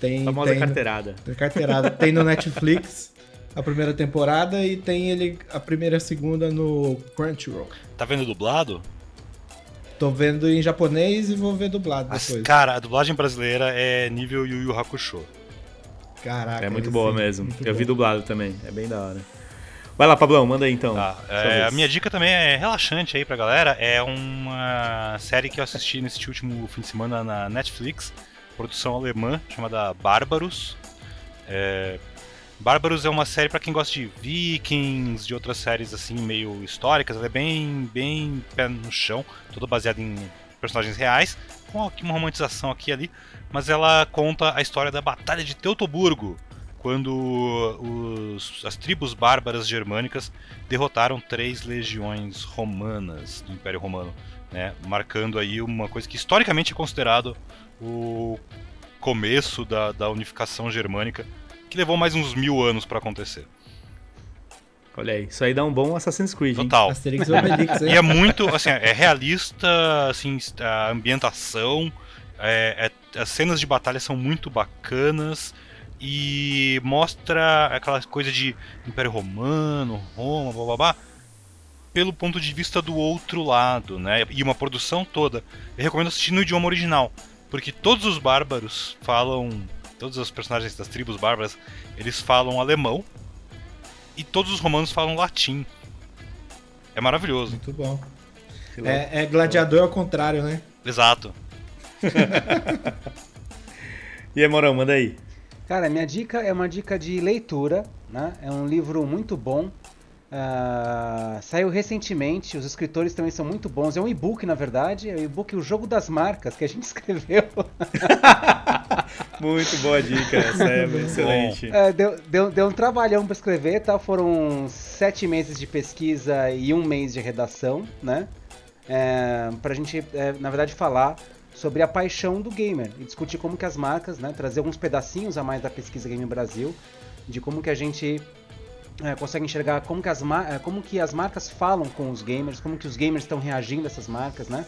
S4: Tem,
S1: Famosa tem, carteirada.
S4: Tem carteirada. tem no Netflix a primeira temporada e tem ele a primeira e a segunda no Crunchyroll.
S3: Tá vendo dublado?
S4: Tô vendo em japonês e vou ver dublado depois.
S3: cara, a dublagem brasileira é nível Yu Yu Hakusho.
S1: Caraca. É muito boa sim, mesmo. Muito Eu bom. vi dublado também. É bem da hora. Vai lá, Pablão, manda aí então.
S3: Tá, é, a minha dica também é relaxante aí pra galera. É uma série que eu assisti nesse último fim de semana na Netflix produção alemã chamada Bárbaros. É... Bárbaros é uma série para quem gosta de Vikings, de outras séries assim meio históricas. Ela é bem, bem pé no chão, toda baseada em personagens reais, com uma romantização aqui e ali. Mas ela conta a história da Batalha de Teutoburgo, quando os, as tribos bárbaras germânicas derrotaram três legiões romanas do Império Romano, né? marcando aí uma coisa que historicamente é considerado o começo da, da unificação germânica, que levou mais uns mil anos para acontecer.
S1: Olha aí, isso aí dá um bom Assassin's Creed.
S3: Total. Obelix, e é muito, assim, é realista, assim, a ambientação, é, é, as cenas de batalha são muito bacanas e mostra aquela coisa de Império Romano, Roma, blá blá blá, pelo ponto de vista do outro lado, né? E uma produção toda. Eu recomendo assistir no idioma original. Porque todos os bárbaros falam. Todos os personagens das tribos bárbaras, eles falam alemão. E todos os romanos falam latim. É maravilhoso.
S4: Muito bom. É, é gladiador ao contrário, né?
S3: Exato.
S1: e aí, Morão, manda aí.
S2: Cara, minha dica é uma dica de leitura, né? É um livro muito bom Uh, saiu recentemente, os escritores também são muito bons. É um e-book, na verdade, é o um e-book O Jogo das Marcas, que a gente escreveu.
S1: muito boa dica, essa é excelente.
S2: Uh, deu, deu, deu, um trabalhão para escrever, tá? Foram sete meses de pesquisa e um mês de redação, né? É, pra gente, é, na verdade, falar sobre a paixão do gamer e discutir como que as marcas, né? Trazer alguns pedacinhos a mais da pesquisa Game Brasil, de como que a gente é, consegue enxergar como que, as é, como que as marcas falam com os gamers, como que os gamers estão reagindo a essas marcas, né?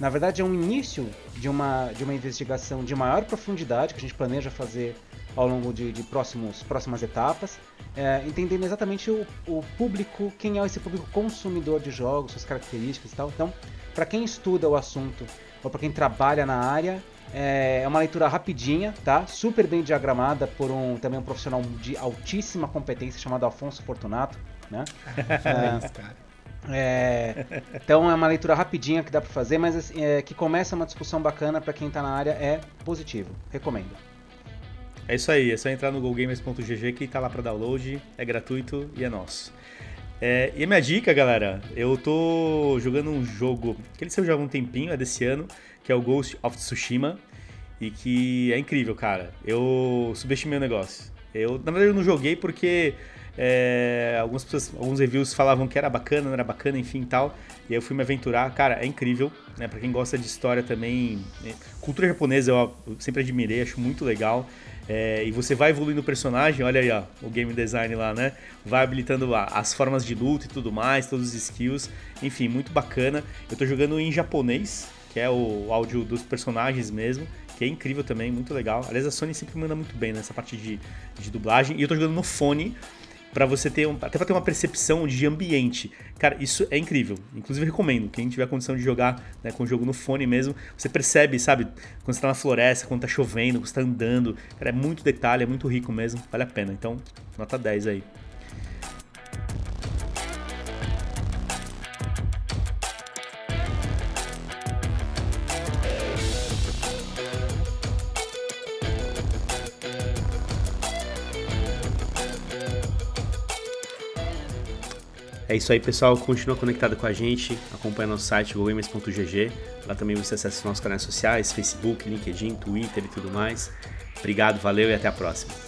S2: Na verdade, é um início de uma, de uma investigação de maior profundidade que a gente planeja fazer ao longo de, de próximos, próximas etapas, é, entendendo exatamente o, o, público, quem é esse público consumidor de jogos, suas características e tal. Então, para quem estuda o assunto ou para quem trabalha na área, é, é uma leitura rapidinha, tá? Super bem diagramada por um também um profissional de altíssima competência chamado Afonso Fortunato, né? é, é, então é uma leitura rapidinha que dá para fazer, mas assim, é, que começa uma discussão bacana para quem tá na área é positivo. Recomendo.
S1: É isso aí, é só entrar no gogamers.gg que tá lá para download, é gratuito e é nosso. É, e a minha dica, galera, eu tô jogando um jogo que ele saiu já há um tempinho, é desse ano, que é o Ghost of Tsushima, e que é incrível, cara. Eu subestimei o negócio. Eu, na verdade, eu não joguei porque é, algumas pessoas, alguns reviews falavam que era bacana, não era bacana, enfim tal. E aí eu fui me aventurar. Cara, é incrível, né? Pra quem gosta de história também. Né? Cultura japonesa eu, eu sempre admirei, acho muito legal. É, e você vai evoluindo o personagem, olha aí ó, o game design lá, né? Vai habilitando as formas de luta e tudo mais, todos os skills. Enfim, muito bacana. Eu tô jogando em japonês, que é o áudio dos personagens mesmo, que é incrível também, muito legal. Aliás, a Sony sempre manda muito bem nessa parte de, de dublagem. E eu tô jogando no fone, para você ter um, até para ter uma percepção de ambiente. Cara, isso é incrível. Inclusive recomendo, quem tiver condição de jogar né, com o jogo no fone mesmo, você percebe, sabe, quando você tá na floresta, quando tá chovendo, quando você tá andando. Cara, é muito detalhe, é muito rico mesmo, vale a pena. Então, nota 10 aí. É isso aí, pessoal. Continua conectado com a gente. Acompanha nosso site gogamers.gg. Lá também você acessa os nossos canais sociais, Facebook, LinkedIn, Twitter e tudo mais. Obrigado, valeu e até a próxima.